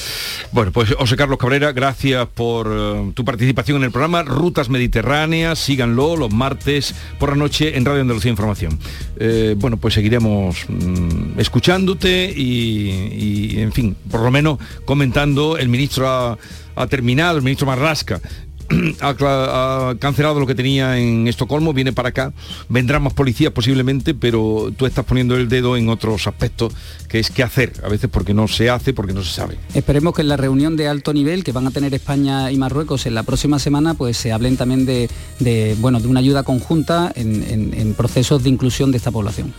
Bueno, pues José Carlos Cabrera, gracias por eh, tu participación en el programa Rutas Mediterráneas. Síganlo los martes por la noche en Radio Andalucía Información. Eh, bueno, pues seguiremos mm, escuchándote y, y, en fin, por lo menos comentando, el ministro ha, ha terminado, el ministro Marrasca ha, cancelado lo que tenía en Estocolmo, viene para acá, vendrán más policías posiblemente, pero tú estás poniendo el dedo en otros aspectos, que es qué hacer, a veces porque no se hace, porque no se sabe.
Esperemos que en la reunión de alto nivel que van a tener España y Marruecos en la próxima semana, pues se hablen también de, de, bueno, de una ayuda conjunta en, en- en procesos de inclusión de esta población.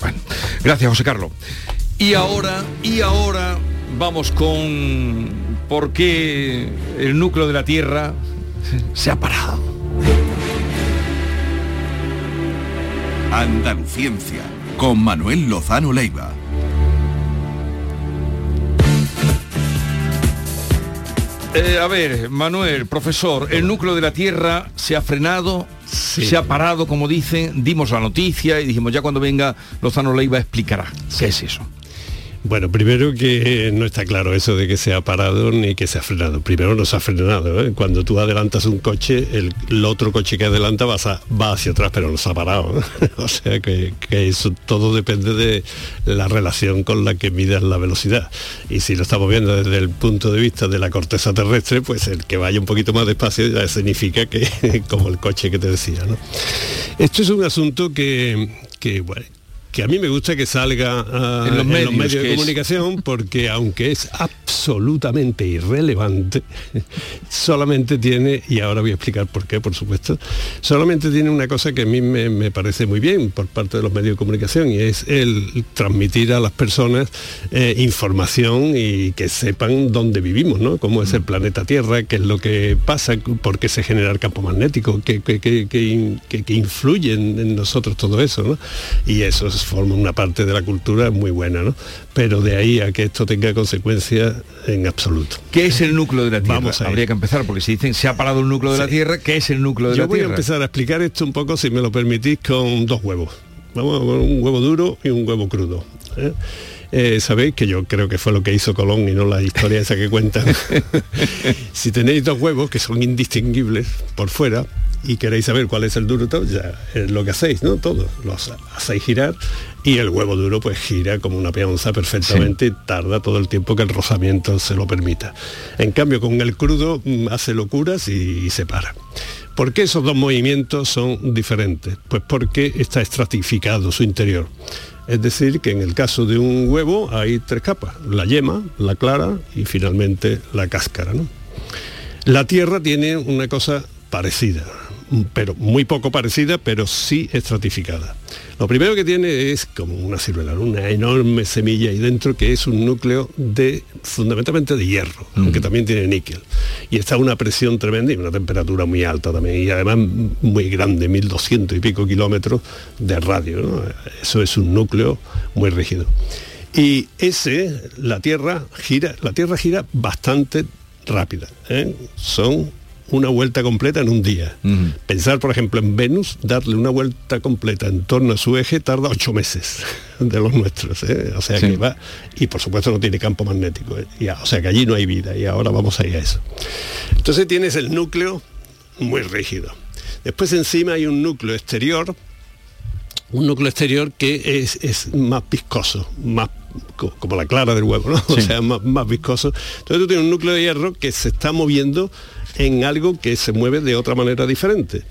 Gracias, José Carlos. Y ahora, y ahora vamos con por qué el núcleo de la Tierra se ha parado.
Andaluciencia, con Manuel Lozano Leiva.
Eh, a ver, Manuel, profesor, el núcleo de la Tierra se ha frenado, se ha parado, como dicen, dimos la noticia y dijimos ya cuando venga Lozano Leiva explicará qué es eso.
Bueno, primero que no está claro eso de que se ha parado ni que se ha frenado. Primero no se ha frenado. ¿eh? Cuando tú adelantas un coche, el, otro coche que adelanta va, hacia atrás, pero no se ha parado. ¿eh? o sea que, que eso todo depende de la relación con la que midas la velocidad. Y si lo estamos viendo desde el punto de vista de la corteza terrestre, pues el que vaya un poquito más despacio ya significa que, como el coche que te decía. ¿no? Esto es un asunto que, que, bueno, que a mí me gusta que salga ah,
En los medios,
de
que
comunicación porque aunque es absolutamente irrelevante, solamente tiene, y ahora voy a explicar por qué, por supuesto, solamente tiene una cosa que a mí me, me parece muy bien por parte de los medios de comunicación y es el transmitir a las personas eh, información y que sepan dónde vivimos, ¿no? Cómo es el planeta Tierra, qué es lo que pasa, por qué se genera el campo magnético, qué, qué- qué- qué in- qué- qué influye en, en nosotros todo eso, ¿no? Y eso es- forma una parte de la cultura muy buena, ¿no? Pero de ahí a que esto tenga consecuencias en absoluto.
¿Qué es el núcleo de la Tierra?
Vamos a.
Habría que empezar, porque si dicen se ha parado el núcleo de la. Tierra, ¿qué es el núcleo de
Yo
la
voy a
Tierra?
empezar a explicar esto un poco, si me lo permitís, con dos huevos. Vamos, con un huevo duro y un huevo crudo. ¿eh? Eh, Sabéis que yo creo que fue lo que hizo Colón y no la historia esa que cuentan. si tenéis dos huevos que son indistinguibles por fuera y queréis saber cuál es el duro, todo, ya es lo que hacéis, ¿no? Todos los hacéis girar y el huevo duro pues gira como una peonza perfectamente y tarda todo el tiempo que el rozamiento se lo permita. En cambio con el crudo mm, hace locuras y, y se para. ¿Por qué esos dos movimientos son diferentes? Pues porque está estratificado su interior. Es decir, que en el caso de un huevo hay tres capas, la yema, la clara y finalmente la cáscara. ¿no? La Tierra tiene una cosa parecida, pero muy poco parecida, pero sí estratificada. Lo primero que tiene es como una ciruela, una enorme semilla ahí dentro que es un núcleo de fundamentalmente de hierro, aunque también tiene níquel. Y está a una presión tremenda y una temperatura muy alta también, y además muy grande, 1200 y pico kilómetros de radio. ¿no? Eso es un núcleo muy rígido. Y ese, la Tierra gira, la Tierra gira bastante rápida. ¿eh? Son una vuelta completa en un día. Pensar, por ejemplo, en Venus, darle una vuelta completa en torno a su eje tarda ocho meses de los nuestros. ¿eh? O sea
Sí.
que va, y por supuesto no tiene campo magnético. ¿eh? Y o sea que allí no hay vida y ahora vamos a ir a eso. Entonces tienes el núcleo muy rígido. Después encima hay un núcleo exterior un núcleo exterior que es, es más viscoso, más como la clara del huevo, ¿no? O sea, más, más viscoso. Entonces tú tienes un núcleo de hierro que se está moviendo en algo que se mueve de otra manera diferente.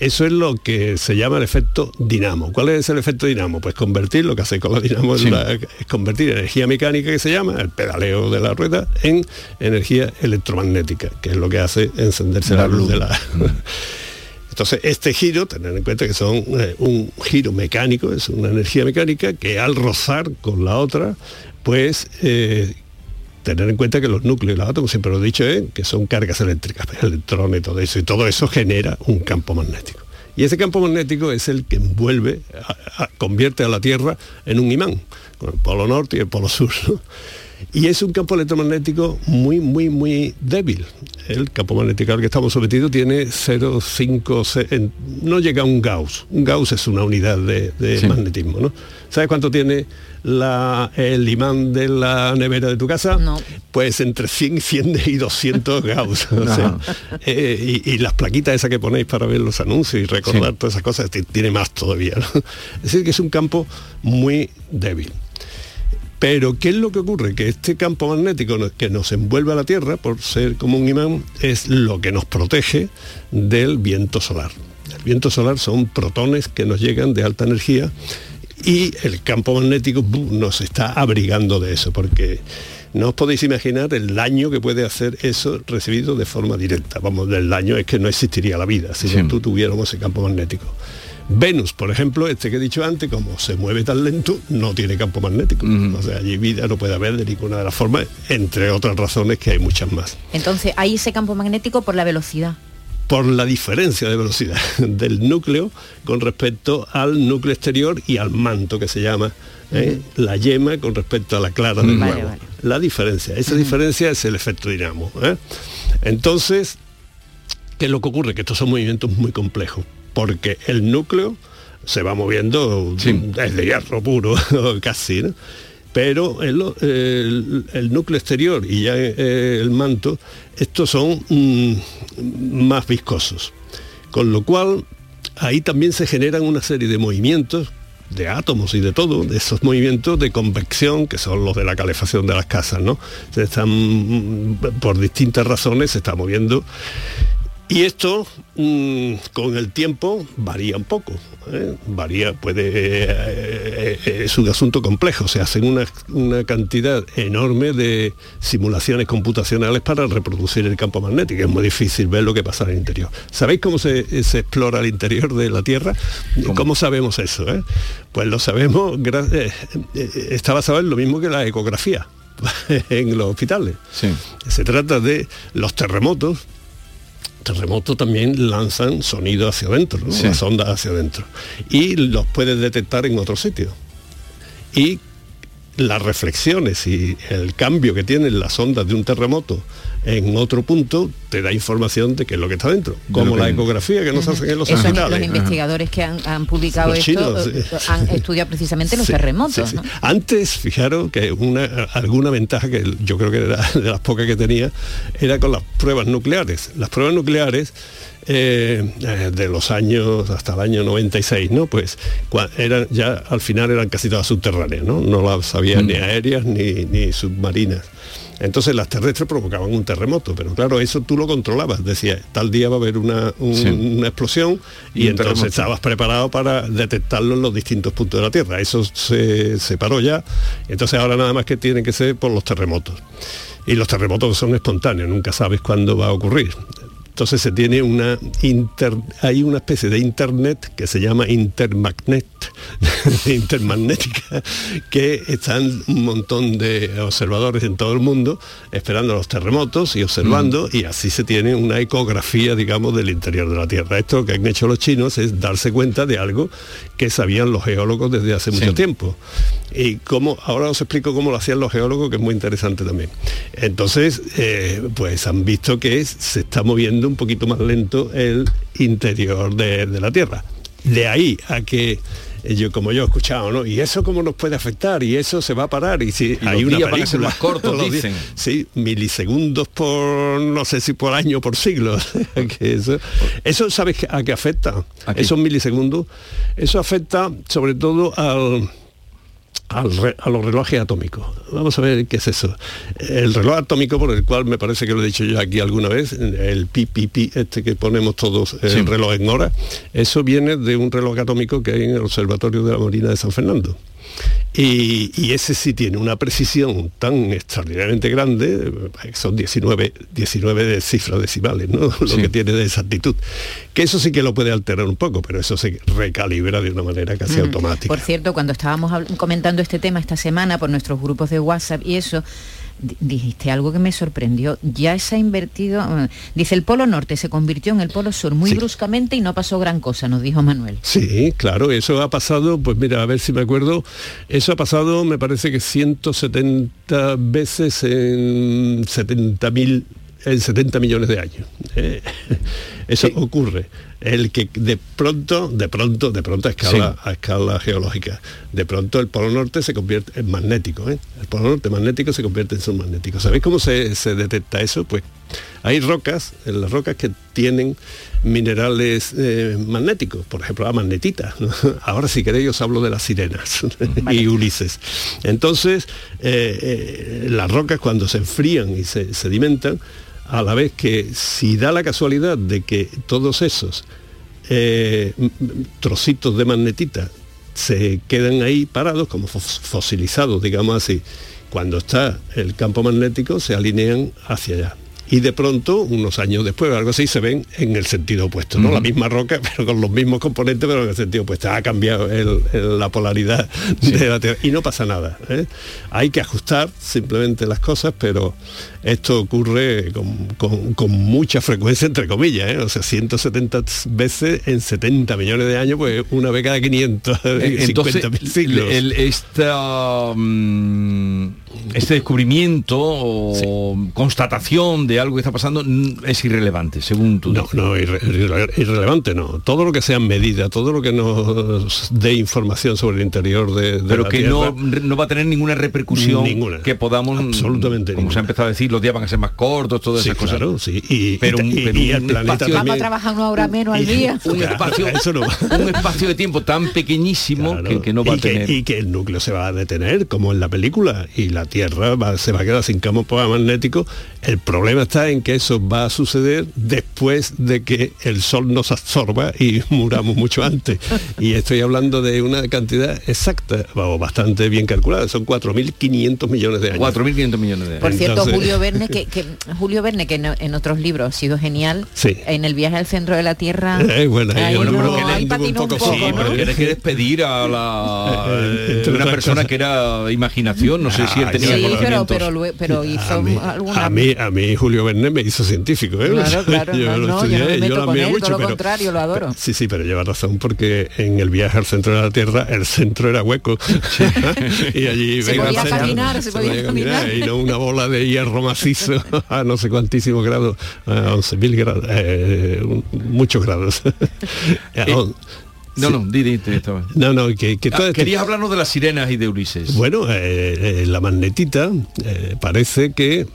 Eso es lo que se llama el efecto dinamo. ¿Cuál es el efecto dinamo? Pues convertir, lo que hace con la dinamo es
Sí.
la- es convertir energía mecánica que se llama, el pedaleo de la rueda, en energía electromagnética, que es lo que hace encenderse la,
La
luz
luz.
de la, entonces, este giro, tener en cuenta que son eh, un giro mecánico, es una energía mecánica que al rozar con la otra, pues eh, tener en cuenta que los núcleos y los átomos, siempre lo he dicho, ¿eh? que son cargas eléctricas, electrones y todo eso, y todo eso genera un campo magnético. Y ese campo magnético es el que envuelve, convierte a la Tierra en un imán, con el polo norte y el polo sur. Y es un campo electromagnético muy, muy, muy débil. El campo magnético al que estamos sometidos tiene 0,5, se- en- no llega a un Gauss. Un Gauss es una unidad de, de
Sí.
magnetismo, ¿no? ¿Sabes cuánto tiene la- el imán de la nevera de tu casa? Pues entre 100, 100 y 200 Gauss. o sea, eh, y, y las plaquitas esas que ponéis para ver los anuncios y recordar todas esas cosas, ti- tiene más todavía. ¿no? Es decir, que es un campo muy débil. Pero ¿qué es lo que ocurre? Que este campo magnético que nos envuelve a la Tierra, por ser como un imán, es lo que nos protege del viento solar. El viento solar son protones que nos llegan de alta energía y el campo magnético nos está abrigando de eso, porque no os podéis imaginar el daño que puede hacer eso recibido de forma directa. Vamos, del daño es que no existiría la vida si no tú tuviéramos ese campo magnético. Venus, por ejemplo, este que he dicho antes, como se mueve tan lento, no tiene campo magnético. O sea, allí vida no puede haber de ninguna de las formas, entre otras razones que hay muchas más.
Entonces hay ese campo magnético por la velocidad.
por la diferencia de velocidad del núcleo con respecto al núcleo exterior y al manto que se llama ¿eh? la yema con respecto a la clara del
Vale,
huevo.
vale.
La diferencia, esa diferencia es el efecto dinamo. ¿eh? Entonces, ¿qué es lo que ocurre? Que estos son movimientos muy complejos, porque el núcleo se va moviendo desde hierro puro, casi, ¿no? pero el, el- el núcleo exterior y ya eh, el manto, estos son mm, más viscosos. Con lo cual, ahí también se generan una serie de movimientos de átomos y de todo, de esos movimientos de convección, que son los de la calefacción de las casas, ¿no? Se están, mm, por distintas razones, se está moviendo. Y esto, mm, con el tiempo, varía un poco. ¿eh? Varía, puede... eh, eh, es un asunto complejo. Se hacen una, una cantidad enorme de simulaciones computacionales para reproducir el campo magnético. Es muy difícil ver lo que pasa en el interior. ¿Sabéis cómo se, se explora el interior de la Tierra? ¿Cómo, sabemos eso? Pues lo sabemos, está basado en lo mismo que la ecografía en los hospitales. Se trata de los terremotos, terremotos también lanzan sonido hacia adentro, ¿no?
Sí.
las ondas hacia adentro. Y los puedes detectar en otro sitio. Y las reflexiones y el cambio que tienen las ondas de un terremoto en otro punto te da información de qué es lo que está dentro. Como la ecografía que nos hacen en los hospitales.
los investigadores que han, han publicado
Los
esto
chinos,
eh,
sí.
han estudiado precisamente los
Sí,
terremotos.
sí, sí.
¿no?
Antes, fijaros que una, alguna ventaja que yo creo que era de las pocas que tenía, era con las pruebas nucleares. Las pruebas nucleares eh, eh, de los años hasta el año 96, ¿no? Pues eran ya al final eran casi todas subterráneas, ¿no? No las había ni aéreas ni, ni submarinas. Entonces las terrestres provocaban un terremoto, pero claro, eso tú lo controlabas. Decía, tal día va a haber una, un-
Sí.
una explosión
Y
entonces
terremoto.
estabas preparado para detectarlo en los distintos puntos de la Tierra. Eso se separó ya, entonces ahora nada más que tiene que ser por los terremotos. Y los terremotos son espontáneos, nunca sabes cuándo va a ocurrir. Entonces se tiene una inter, hay una especie de internet que se llama intermagnet, intermagnética, que están un montón de observadores en todo el mundo esperando los terremotos y observando y así se tiene una ecografía, digamos, del interior de la Tierra. Esto que han hecho los chinos es darse cuenta de algo que sabían los geólogos desde hace mucho tiempo. Y cómo, ahora os explico cómo lo hacían los geólogos, que es muy interesante también. Entonces, eh, pues han visto que se está moviendo un poquito más lento el interior de, de la Tierra. De ahí a que yo como yo he escuchado, ¿no? Y eso cómo nos puede afectar y eso se va a parar y si
Y
hay una
días van a ser
película-
más cortos,
los días-
dicen.
Sí, milisegundos por no sé si por año por siglo. que eso, eso sabes a qué afecta. Esos milisegundos, eso afecta sobre todo al al re- a los relojes atómicos. Vamos a ver qué es eso. El reloj atómico por el cual me parece que lo he dicho yo aquí alguna vez, el PPP, este que ponemos todos el
Sí.
reloj en hora, eso viene de un reloj atómico que hay en el Observatorio de la Marina de San Fernando. Y, y ese sí tiene una precisión tan extraordinariamente grande, eh, son 19, 19 de cifras decimales, ¿no? lo que tiene de exactitud, que eso sí que lo puede alterar un poco, pero eso se recalibra de una manera casi
Mm.
automática.
Por cierto, cuando estábamos comentando este tema esta semana por nuestros grupos de WhatsApp y eso, dijiste algo que me sorprendió. Ya se ha invertido, eh, dice el Polo Norte se convirtió en el Polo Sur muy bruscamente y no pasó gran cosa, nos dijo Manuel.
Sí, claro, eso ha pasado, pues mira, a ver si me acuerdo, eso ha pasado me parece que 170 veces en 70 mil en 70 millones de años. Eh, eso ocurre. El que de pronto, de pronto, de pronto a escala, a escala geológica, de pronto el polo norte se convierte en magnético. ¿eh? El polo norte magnético se convierte en submagnético. ¿Sabéis cómo se, se detecta eso? Pues Hay rocas, en las rocas que tienen minerales eh, magnéticos, por ejemplo la magnetita. ¿no? Ahora si queréis os hablo de las sirenas y Ulises. Entonces, eh, las rocas cuando se enfrían y se sedimentan, a la vez que si da la casualidad de que todos esos eh, trocitos de magnetita se quedan ahí parados, como fos- fosilizados, digamos así, cuando está el campo magnético se alinean hacia allá. Y de pronto, unos años después, o algo así, se ven en el sentido opuesto, ¿no? La misma roca, pero con los mismos componentes, pero en el sentido opuesto. Ha cambiado el- el- la polaridad de la Tierra. Y no pasa nada. ¿eh? Hay que ajustar simplemente las cosas, pero esto ocurre con, con- con mucha frecuencia, entre comillas, ¿eh? o sea, 170 veces en 70 millones de años, pues una vez cada 500,
Eh, Entonces,
50.000 siglos.
el- esta, mm, este descubrimiento o constatación de algo que está pasando mm, es irrelevante, según tú
No,
dices.
no, irre- irre- irrelevante no. Todo lo que sea medida, todo lo que nos dé información sobre el interior de, de
pero
la
que
Tierra,
no, no va a tener ninguna repercusión
Ninguna.
que podamos
Absolutamente
como se ha empezado a decir los días van a ser más cortos todas
Sí,
esas cosas
claro, sí. Y,
pero, un-
y-
pero
y
un
el planeta
espacio-
Vamos a trabajar una hora menos al día.
un espacio, un espacio de tiempo tan pequeñísimo que, que no va
y
a tener
Que, y que el núcleo se va a detener, como en la película, y la Tierra va- se va a quedar sin campo magnético. El problema está en que eso va a suceder después de que el Sol nos absorba y muramos mucho antes. Y estoy hablando de una cantidad exacta, o bastante bien calculada, son 4.500 millones de años.
4.500 millones de
Por cierto,
Entonces-
Julio Verne, que, que- Julio Verne, que en, en otros libros ha sido genial,
Sí.
en el viaje al centro de la Tierra.
Eh, bueno, ahí- pero que
ahí
un
un
poco sí,
¿no?
pero
Tienes que despedir a la
Eh,
una persona
cosas.
que era imaginación, no sé si él
Ah,
tenía
Sí, pero,
conocimientos.
pero, lue- pero hizo
a mí,
alguna...
a mí, a mí Julio Verne me hizo científico, ¿eh?
Claro, claro, no,
lo
no, yo no me
estudié, lo
él,
mucho,
todo lo
pero-
contrario, lo adoro.
Sí, sí, pero lleva razón porque en el viaje al centro de la Tierra el centro era hueco y allí
Se
venga,
podía caminar, se podía caminar.
y no una bola de hierro macizo a no sé cuantísimos grados, a 11.000 grados, eh, muchos grados.
Eh, no, no, di, di, te estaba.
No, no, que, que
Ah,
todo este-
Querías hablarnos de las sirenas y de Ulises.
bueno, eh, eh, la magnetita eh, parece que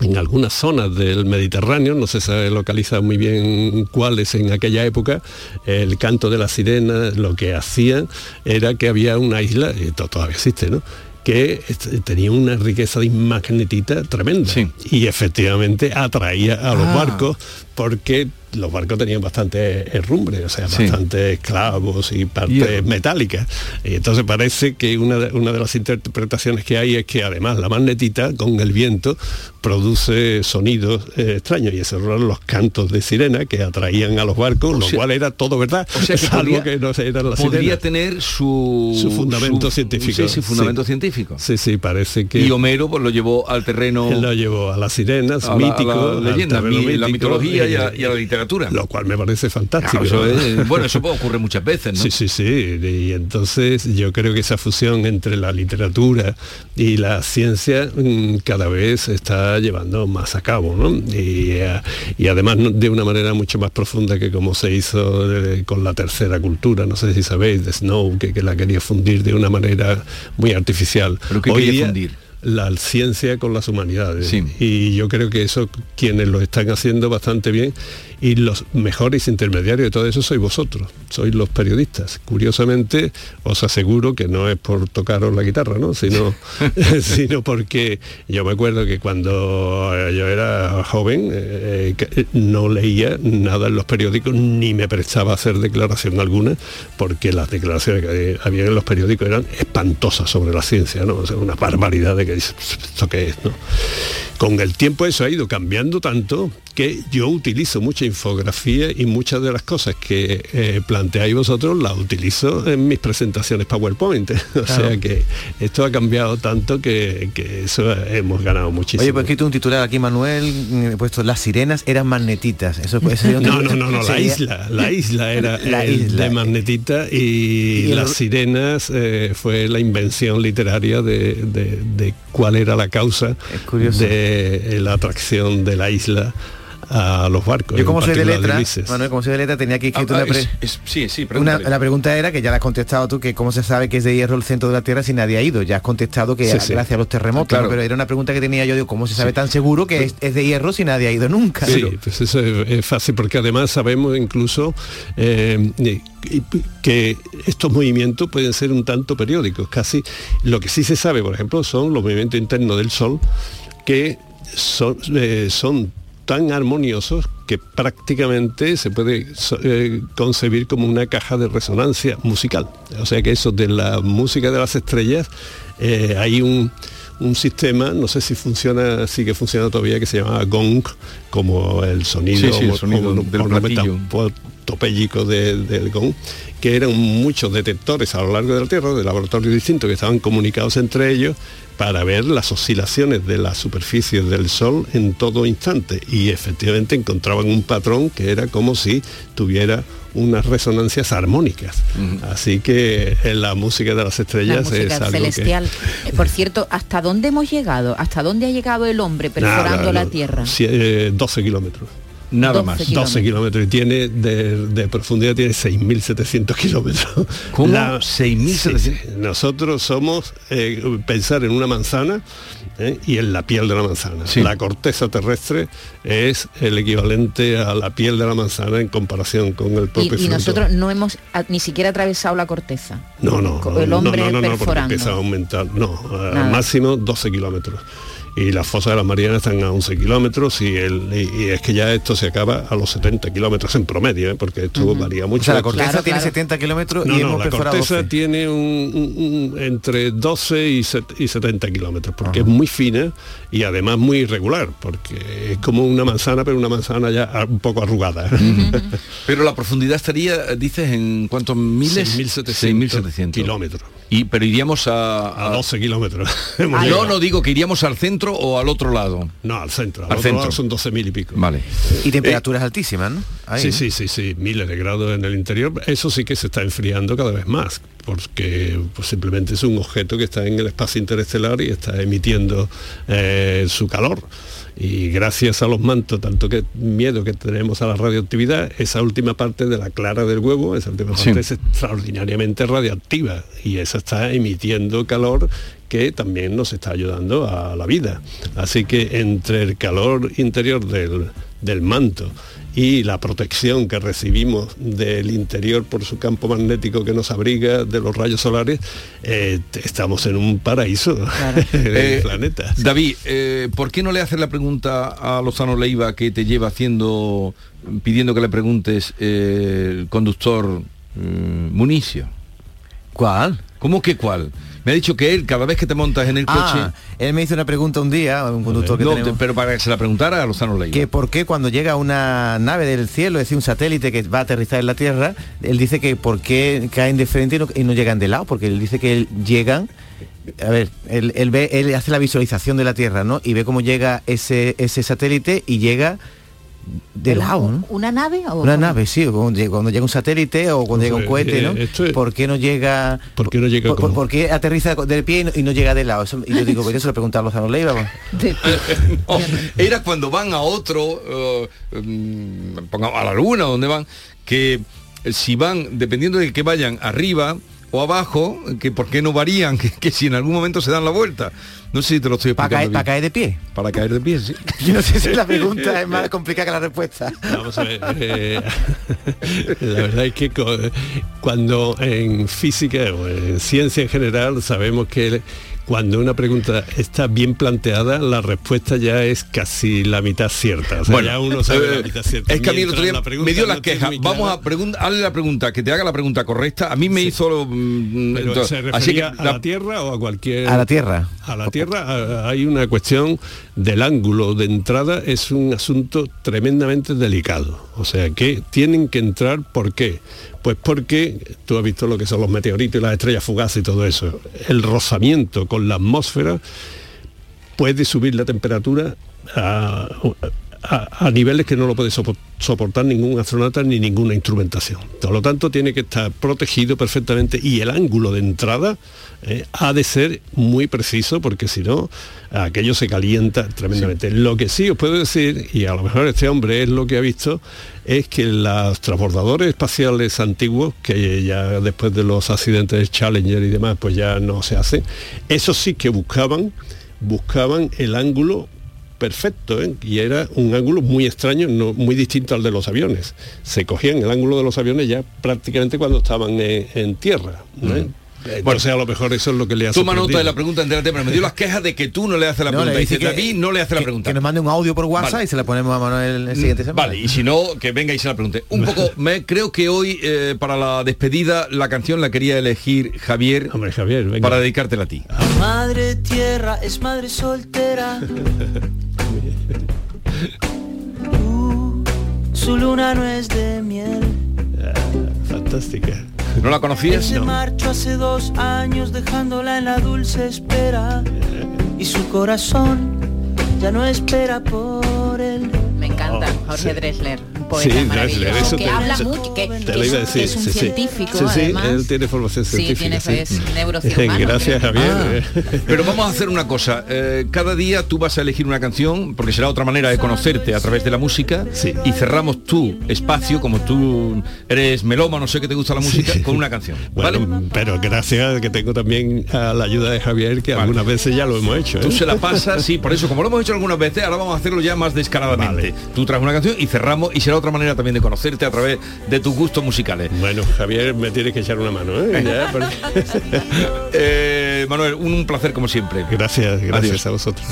en algunas zonas del Mediterráneo, no se sabe localizar muy bien cuáles en aquella época, el canto de la sirena lo que hacían era que había una isla, y esto todavía existe, ¿no? que tenía una riqueza de magnetita tremenda y efectivamente atraía a los
Ah.
barcos porque los barcos tenían bastante herrumbre, o sea,
Sí.
bastante clavos y partes metálicas. Y entonces parece que una de, una de las interpretaciones que hay es que además la magnetita con el viento produce sonidos eh, extraños y esos eran los cantos de sirena que atraían a los barcos, lo
sea-
cual era todo verdad,
O sea que
salvo que no se eran las
podría
sirenas.
tener su,
Su fundamento
su-
científico.
Sí, sí, fundamento
Sí.
científico.
Sí, sí, parece que
Y Homero pues, lo llevó al terreno.
lo llevó a las sirenas,
a la-
mítico,
a la leyenda,
terreno
mi- la
mítico,
mitología y a, y a la literatura.
Lo cual me parece fantástico.
Claro, eso es- bueno, eso ocurre muchas veces, ¿no?
Sí, sí, sí. Y entonces yo creo que esa fusión entre la literatura y la ciencia mm, cada vez se está llevando más a cabo, ¿no? Y, eh, y además de una manera mucho más profunda que como se hizo eh, con la tercera cultura, no sé si sabéis, de Snow, que, que la quería fundir de una manera muy artificial.
¿Pero qué
Hoy
quería
día,
fundir?
la ciencia con las humanidades. Y yo creo que eso quienes lo están haciendo bastante bien y los mejores intermediarios de todo eso sois vosotros, sois los periodistas. Curiosamente, os aseguro que no es por tocaros la guitarra, ¿no? Sino, sino porque yo me acuerdo que cuando yo era joven eh, que no leía nada en los periódicos ni me prestaba a hacer declaración alguna porque las declaraciones que había en los periódicos eran espantosas sobre la ciencia, ¿no? O sea, una barbaridad de que dices, ¿esto qué es? ¿no? Con el tiempo eso ha ido cambiando tanto que yo utilizo mucha infografía y muchas de las cosas que eh, planteáis vosotros las utilizo en mis presentaciones PowerPoint. o
Claro.
sea que esto ha cambiado tanto que, que eso hemos ganado muchísimo.
Oye, pues escrito un titular aquí, Manuel, mm, he puesto las sirenas eran magnetitas. Eso, eso
No,
titular-
no, no, no, la isla, la isla era
La
el
isla.
de Magnetita y,
Y el-
las sirenas eh, fue la invención literaria de, de- de cuál era la causa de la atracción de la isla a los barcos.
Yo como soy de letra. Manuel, como soy de letra, tenía aquí escrito
Ah,
una, pre-
es- es- sí, sí,
una- la pregunta era, que ya la has contestado tú, que cómo se sabe que es de hierro el centro de la Tierra si nadie ha ido. Ya has contestado que
Sí,
a-
sí.
gracias a los terremotos,
Claro.
pero era una pregunta que tenía yo, digo, ¿cómo se sabe tan seguro que es, es de hierro si nadie ha ido nunca?
Sí, pues eso es, fácil porque además sabemos incluso eh, que estos movimientos pueden ser un tanto periódicos. Casi lo que sí se sabe, por ejemplo, son los movimientos internos del Sol que son, eh, son tan armoniosos que prácticamente se puede eh, concebir como una caja de resonancia musical. O sea que eso de la música de las estrellas eh, hay un, un sistema, no sé si funciona, sigue funcionando todavía, que se llama gong, como el sonido,
Sí, sí, el
mo-
sonido
mono-
del
topéyico de- del gong, que eran muchos detectores a lo largo de la Tierra, de laboratorios distintos, que estaban comunicados entre ellos para ver las oscilaciones de las superficies del Sol en todo instante. Y efectivamente encontraban un patrón que era como si tuviera unas resonancias armónicas. Así que en la música de las
La
estrellas es
música
algo
celestial.
que...
Eh, Por cierto, ¿hasta dónde hemos llegado? ¿Hasta dónde ha llegado el hombre perforando
Nada,
la
no,
Tierra?
sí, eh, 12 kilómetros.
Nada
12
más.
kilómetros.
12 kilómetros y tiene de, de profundidad tiene 6.700 kilómetros.
¿Cómo?
La-
6.700.
Sí, sí. Nosotros somos eh, pensar en una manzana ¿eh? y en la piel de la manzana.
Sí.
La corteza terrestre es el equivalente a la piel de la manzana en comparación con el
Y,
propio
y
fruto.
nosotros no hemos a- ni siquiera atravesado la corteza.
No, no,
el
no,
hombre
no, no, no, porque
perforando.
empieza a aumentar. No,
Nada.
máximo 12 kilómetros. Y las fosas de las Marianas están a 11 kilómetros y, el, y, y es que ya esto se acaba a los 70 kilómetros en promedio, ¿eh? porque esto varía mucho.
O sea, la corteza
Claro,
tiene
claro.
70 kilómetros
No,
y
no,
hemos
la corteza
12.
tiene un, un- un- entre 12 y, set- y 70 kilómetros, porque es muy fina y además muy irregular, porque es como una manzana, pero una manzana ya a- un poco arrugada.
Pero la profundidad estaría, dices, en cuántos miles?
6.700
6.700
kilómetros.
Y pero iríamos a,
A 12 kilómetros.
Ah, no, no digo que iríamos al centro o al otro lado.
No, al centro. Al,
Al
otro
centro.
lado son 12.000 y pico.
Vale.
Y temperaturas altísimas, ¿no? Ahí,
sí,
¿no?
sí, sí, sí, miles de grados en el interior. Eso sí que se está enfriando cada vez más, porque pues, simplemente es un objeto que está en el espacio interestelar y está emitiendo eh, su calor. Y gracias a los mantos, tanto que miedo que tenemos a la radioactividad, esa última parte de la clara del huevo, esa última
Sí.
parte es extraordinariamente radiactiva y esa está emitiendo calor que también nos está ayudando a la vida. Así que entre el calor interior del, del manto y la protección que recibimos del interior por su campo magnético que nos abriga de los rayos solares, eh, estamos en un paraíso del
Eh,
planeta.
David, eh, ¿por qué no le haces la pregunta a Lozano Leiva que te lleva haciendo, pidiendo que le preguntes eh, el conductor eh, Municio?
¿Cuál?
¿Cómo que cuál? Me ha dicho que él, cada vez que te montas en el coche...
Ah, él me hizo una pregunta un día, un conductor que
No,
tenemos,
pero para que se la preguntara a Lozano Leiva.
que por qué cuando llega una nave del cielo, es decir, un satélite que va a aterrizar en la Tierra, él dice que por qué caen de frente y no, y no llegan de lado, porque él dice que llegan a ver, él, él ve, él hace la visualización de la Tierra, ¿no? Y ve cómo llega ese, ese satélite y llega de lado, ¿no?
¿Una nave o
Una nave, sí, cuando llega, cuando llega un satélite o cuando llega un cohete, ¿no?
es-
¿Por qué no llega?
¿Por qué no llega
por, qué aterriza del pie y no, y no llega de lado? Eso- y yo digo, pues eso lo preguntaba a Lozano Leiva. pues.
No, era cuando van a otro, mm, pongamos a la luna, donde van, que si van, dependiendo de que vayan arriba o abajo, que por qué no varían, que, que si en algún momento se dan la vuelta. No sé si te lo estoy
Para
explicando.
caer, para caer de pie.
Para caer de pie, sí.
Yo no sé si la pregunta es más complicada que la respuesta.
Vamos a ver. eh, la verdad es que cuando en física o en ciencia en general sabemos que cuando una pregunta está bien planteada, la respuesta ya es casi la mitad cierta. O sea, ya uno sabe
eh,
la mitad cierta.
Es que a mí el otro día
la pregunta
me dio
no
quejas.
muy
Vamos
clara,
a hazle la pregunta, que te haga la pregunta correcta. A mí me hizo... mm,
Pero
entonces,
se
así que
refería a
la-
la Tierra o a cualquier...
A la Tierra.
A la Tierra a- hay una cuestión del ángulo de entrada, es un asunto tremendamente delicado. O sea, que tienen que entrar, ¿por qué? Pues porque tú has visto lo que son los meteoritos y las estrellas fugaces y todo eso. El rozamiento con la atmósfera puede subir la temperatura a, a, a niveles que no lo puede sopo- soportar ningún astronauta ni ninguna instrumentación. Por lo tanto, tiene que estar protegido perfectamente y el ángulo de entrada eh, ha de ser muy preciso porque si no, aquello se calienta tremendamente. Lo que sí os puedo decir, y a lo mejor este hombre es lo que ha visto, es que los transbordadores espaciales antiguos, que ya después de los accidentes Challenger y demás, pues ya no se hacen, esos sí que buscaban, buscaban el ángulo perfecto ¿eh? y era un ángulo muy extraño, no, muy distinto al de los aviones. Se cogían el ángulo de los aviones ya prácticamente cuando estaban en, en tierra. ¿eh? Bueno, o sea, a lo mejor eso es lo que le ha
Toma nota de la pregunta entérate, pero me dio las quejas de que tú no le haces la
No,
pregunta.
le
Dice,
dice que-
David no le hace la pregunta.
que nos mande un audio por WhatsApp
Vale.
y se le ponemos a Manuel el siguiente semana.
Vale, y si no, que venga y se la pregunte. Un poco, me creo que hoy, eh, para la despedida, la canción la quería elegir Javier,
Hombre, Javier, venga.
para dedicártela a ti.
Madre tierra es madre soltera. su luna no es de miel.
Fantástica.
¿No la
Él
conocías?
se marchó hace dos años dejándola en la dulce espera. Y su corazón ya no espera por él.
Me encanta,
Oh,
Jorge
sí.
Dresler, poeta
Sí,
maravilloso,
Dresler, eso
que
te-
habla
te-
mucho, que,
te
que
lo
es,
iba a
que
decir,
es un
sí, sí.
científico
Sí, sí,
además.
él tiene formación
Sí,
científica.
tiene- es neurocirujano,
Gracias,
creo.
Javier.
Ah, pero vamos a hacer una cosa. eh, cada día tú vas a elegir una canción, porque será otra manera de conocerte a través de la música, y cerramos tu espacio, como tú eres meloma, no sé qué te gusta la música, con una canción.
Bueno, pero gracias que tengo también a la ayuda de Javier, que algunas veces ya lo hemos hecho. ¿eh?
Tú se la pasas, sí, por eso, como lo hemos hecho algunas veces, ahora vamos a hacerlo ya más descaradamente. Tú traes una canción y cerramos, y será otra manera también de conocerte a través de tus gustos musicales.
Bueno, Javier, me tienes que echar una mano, ¿eh? Ya, porque-
Eh, Manuel, un, un placer como siempre.
Gracias, gracias
Adiós.
a vosotros.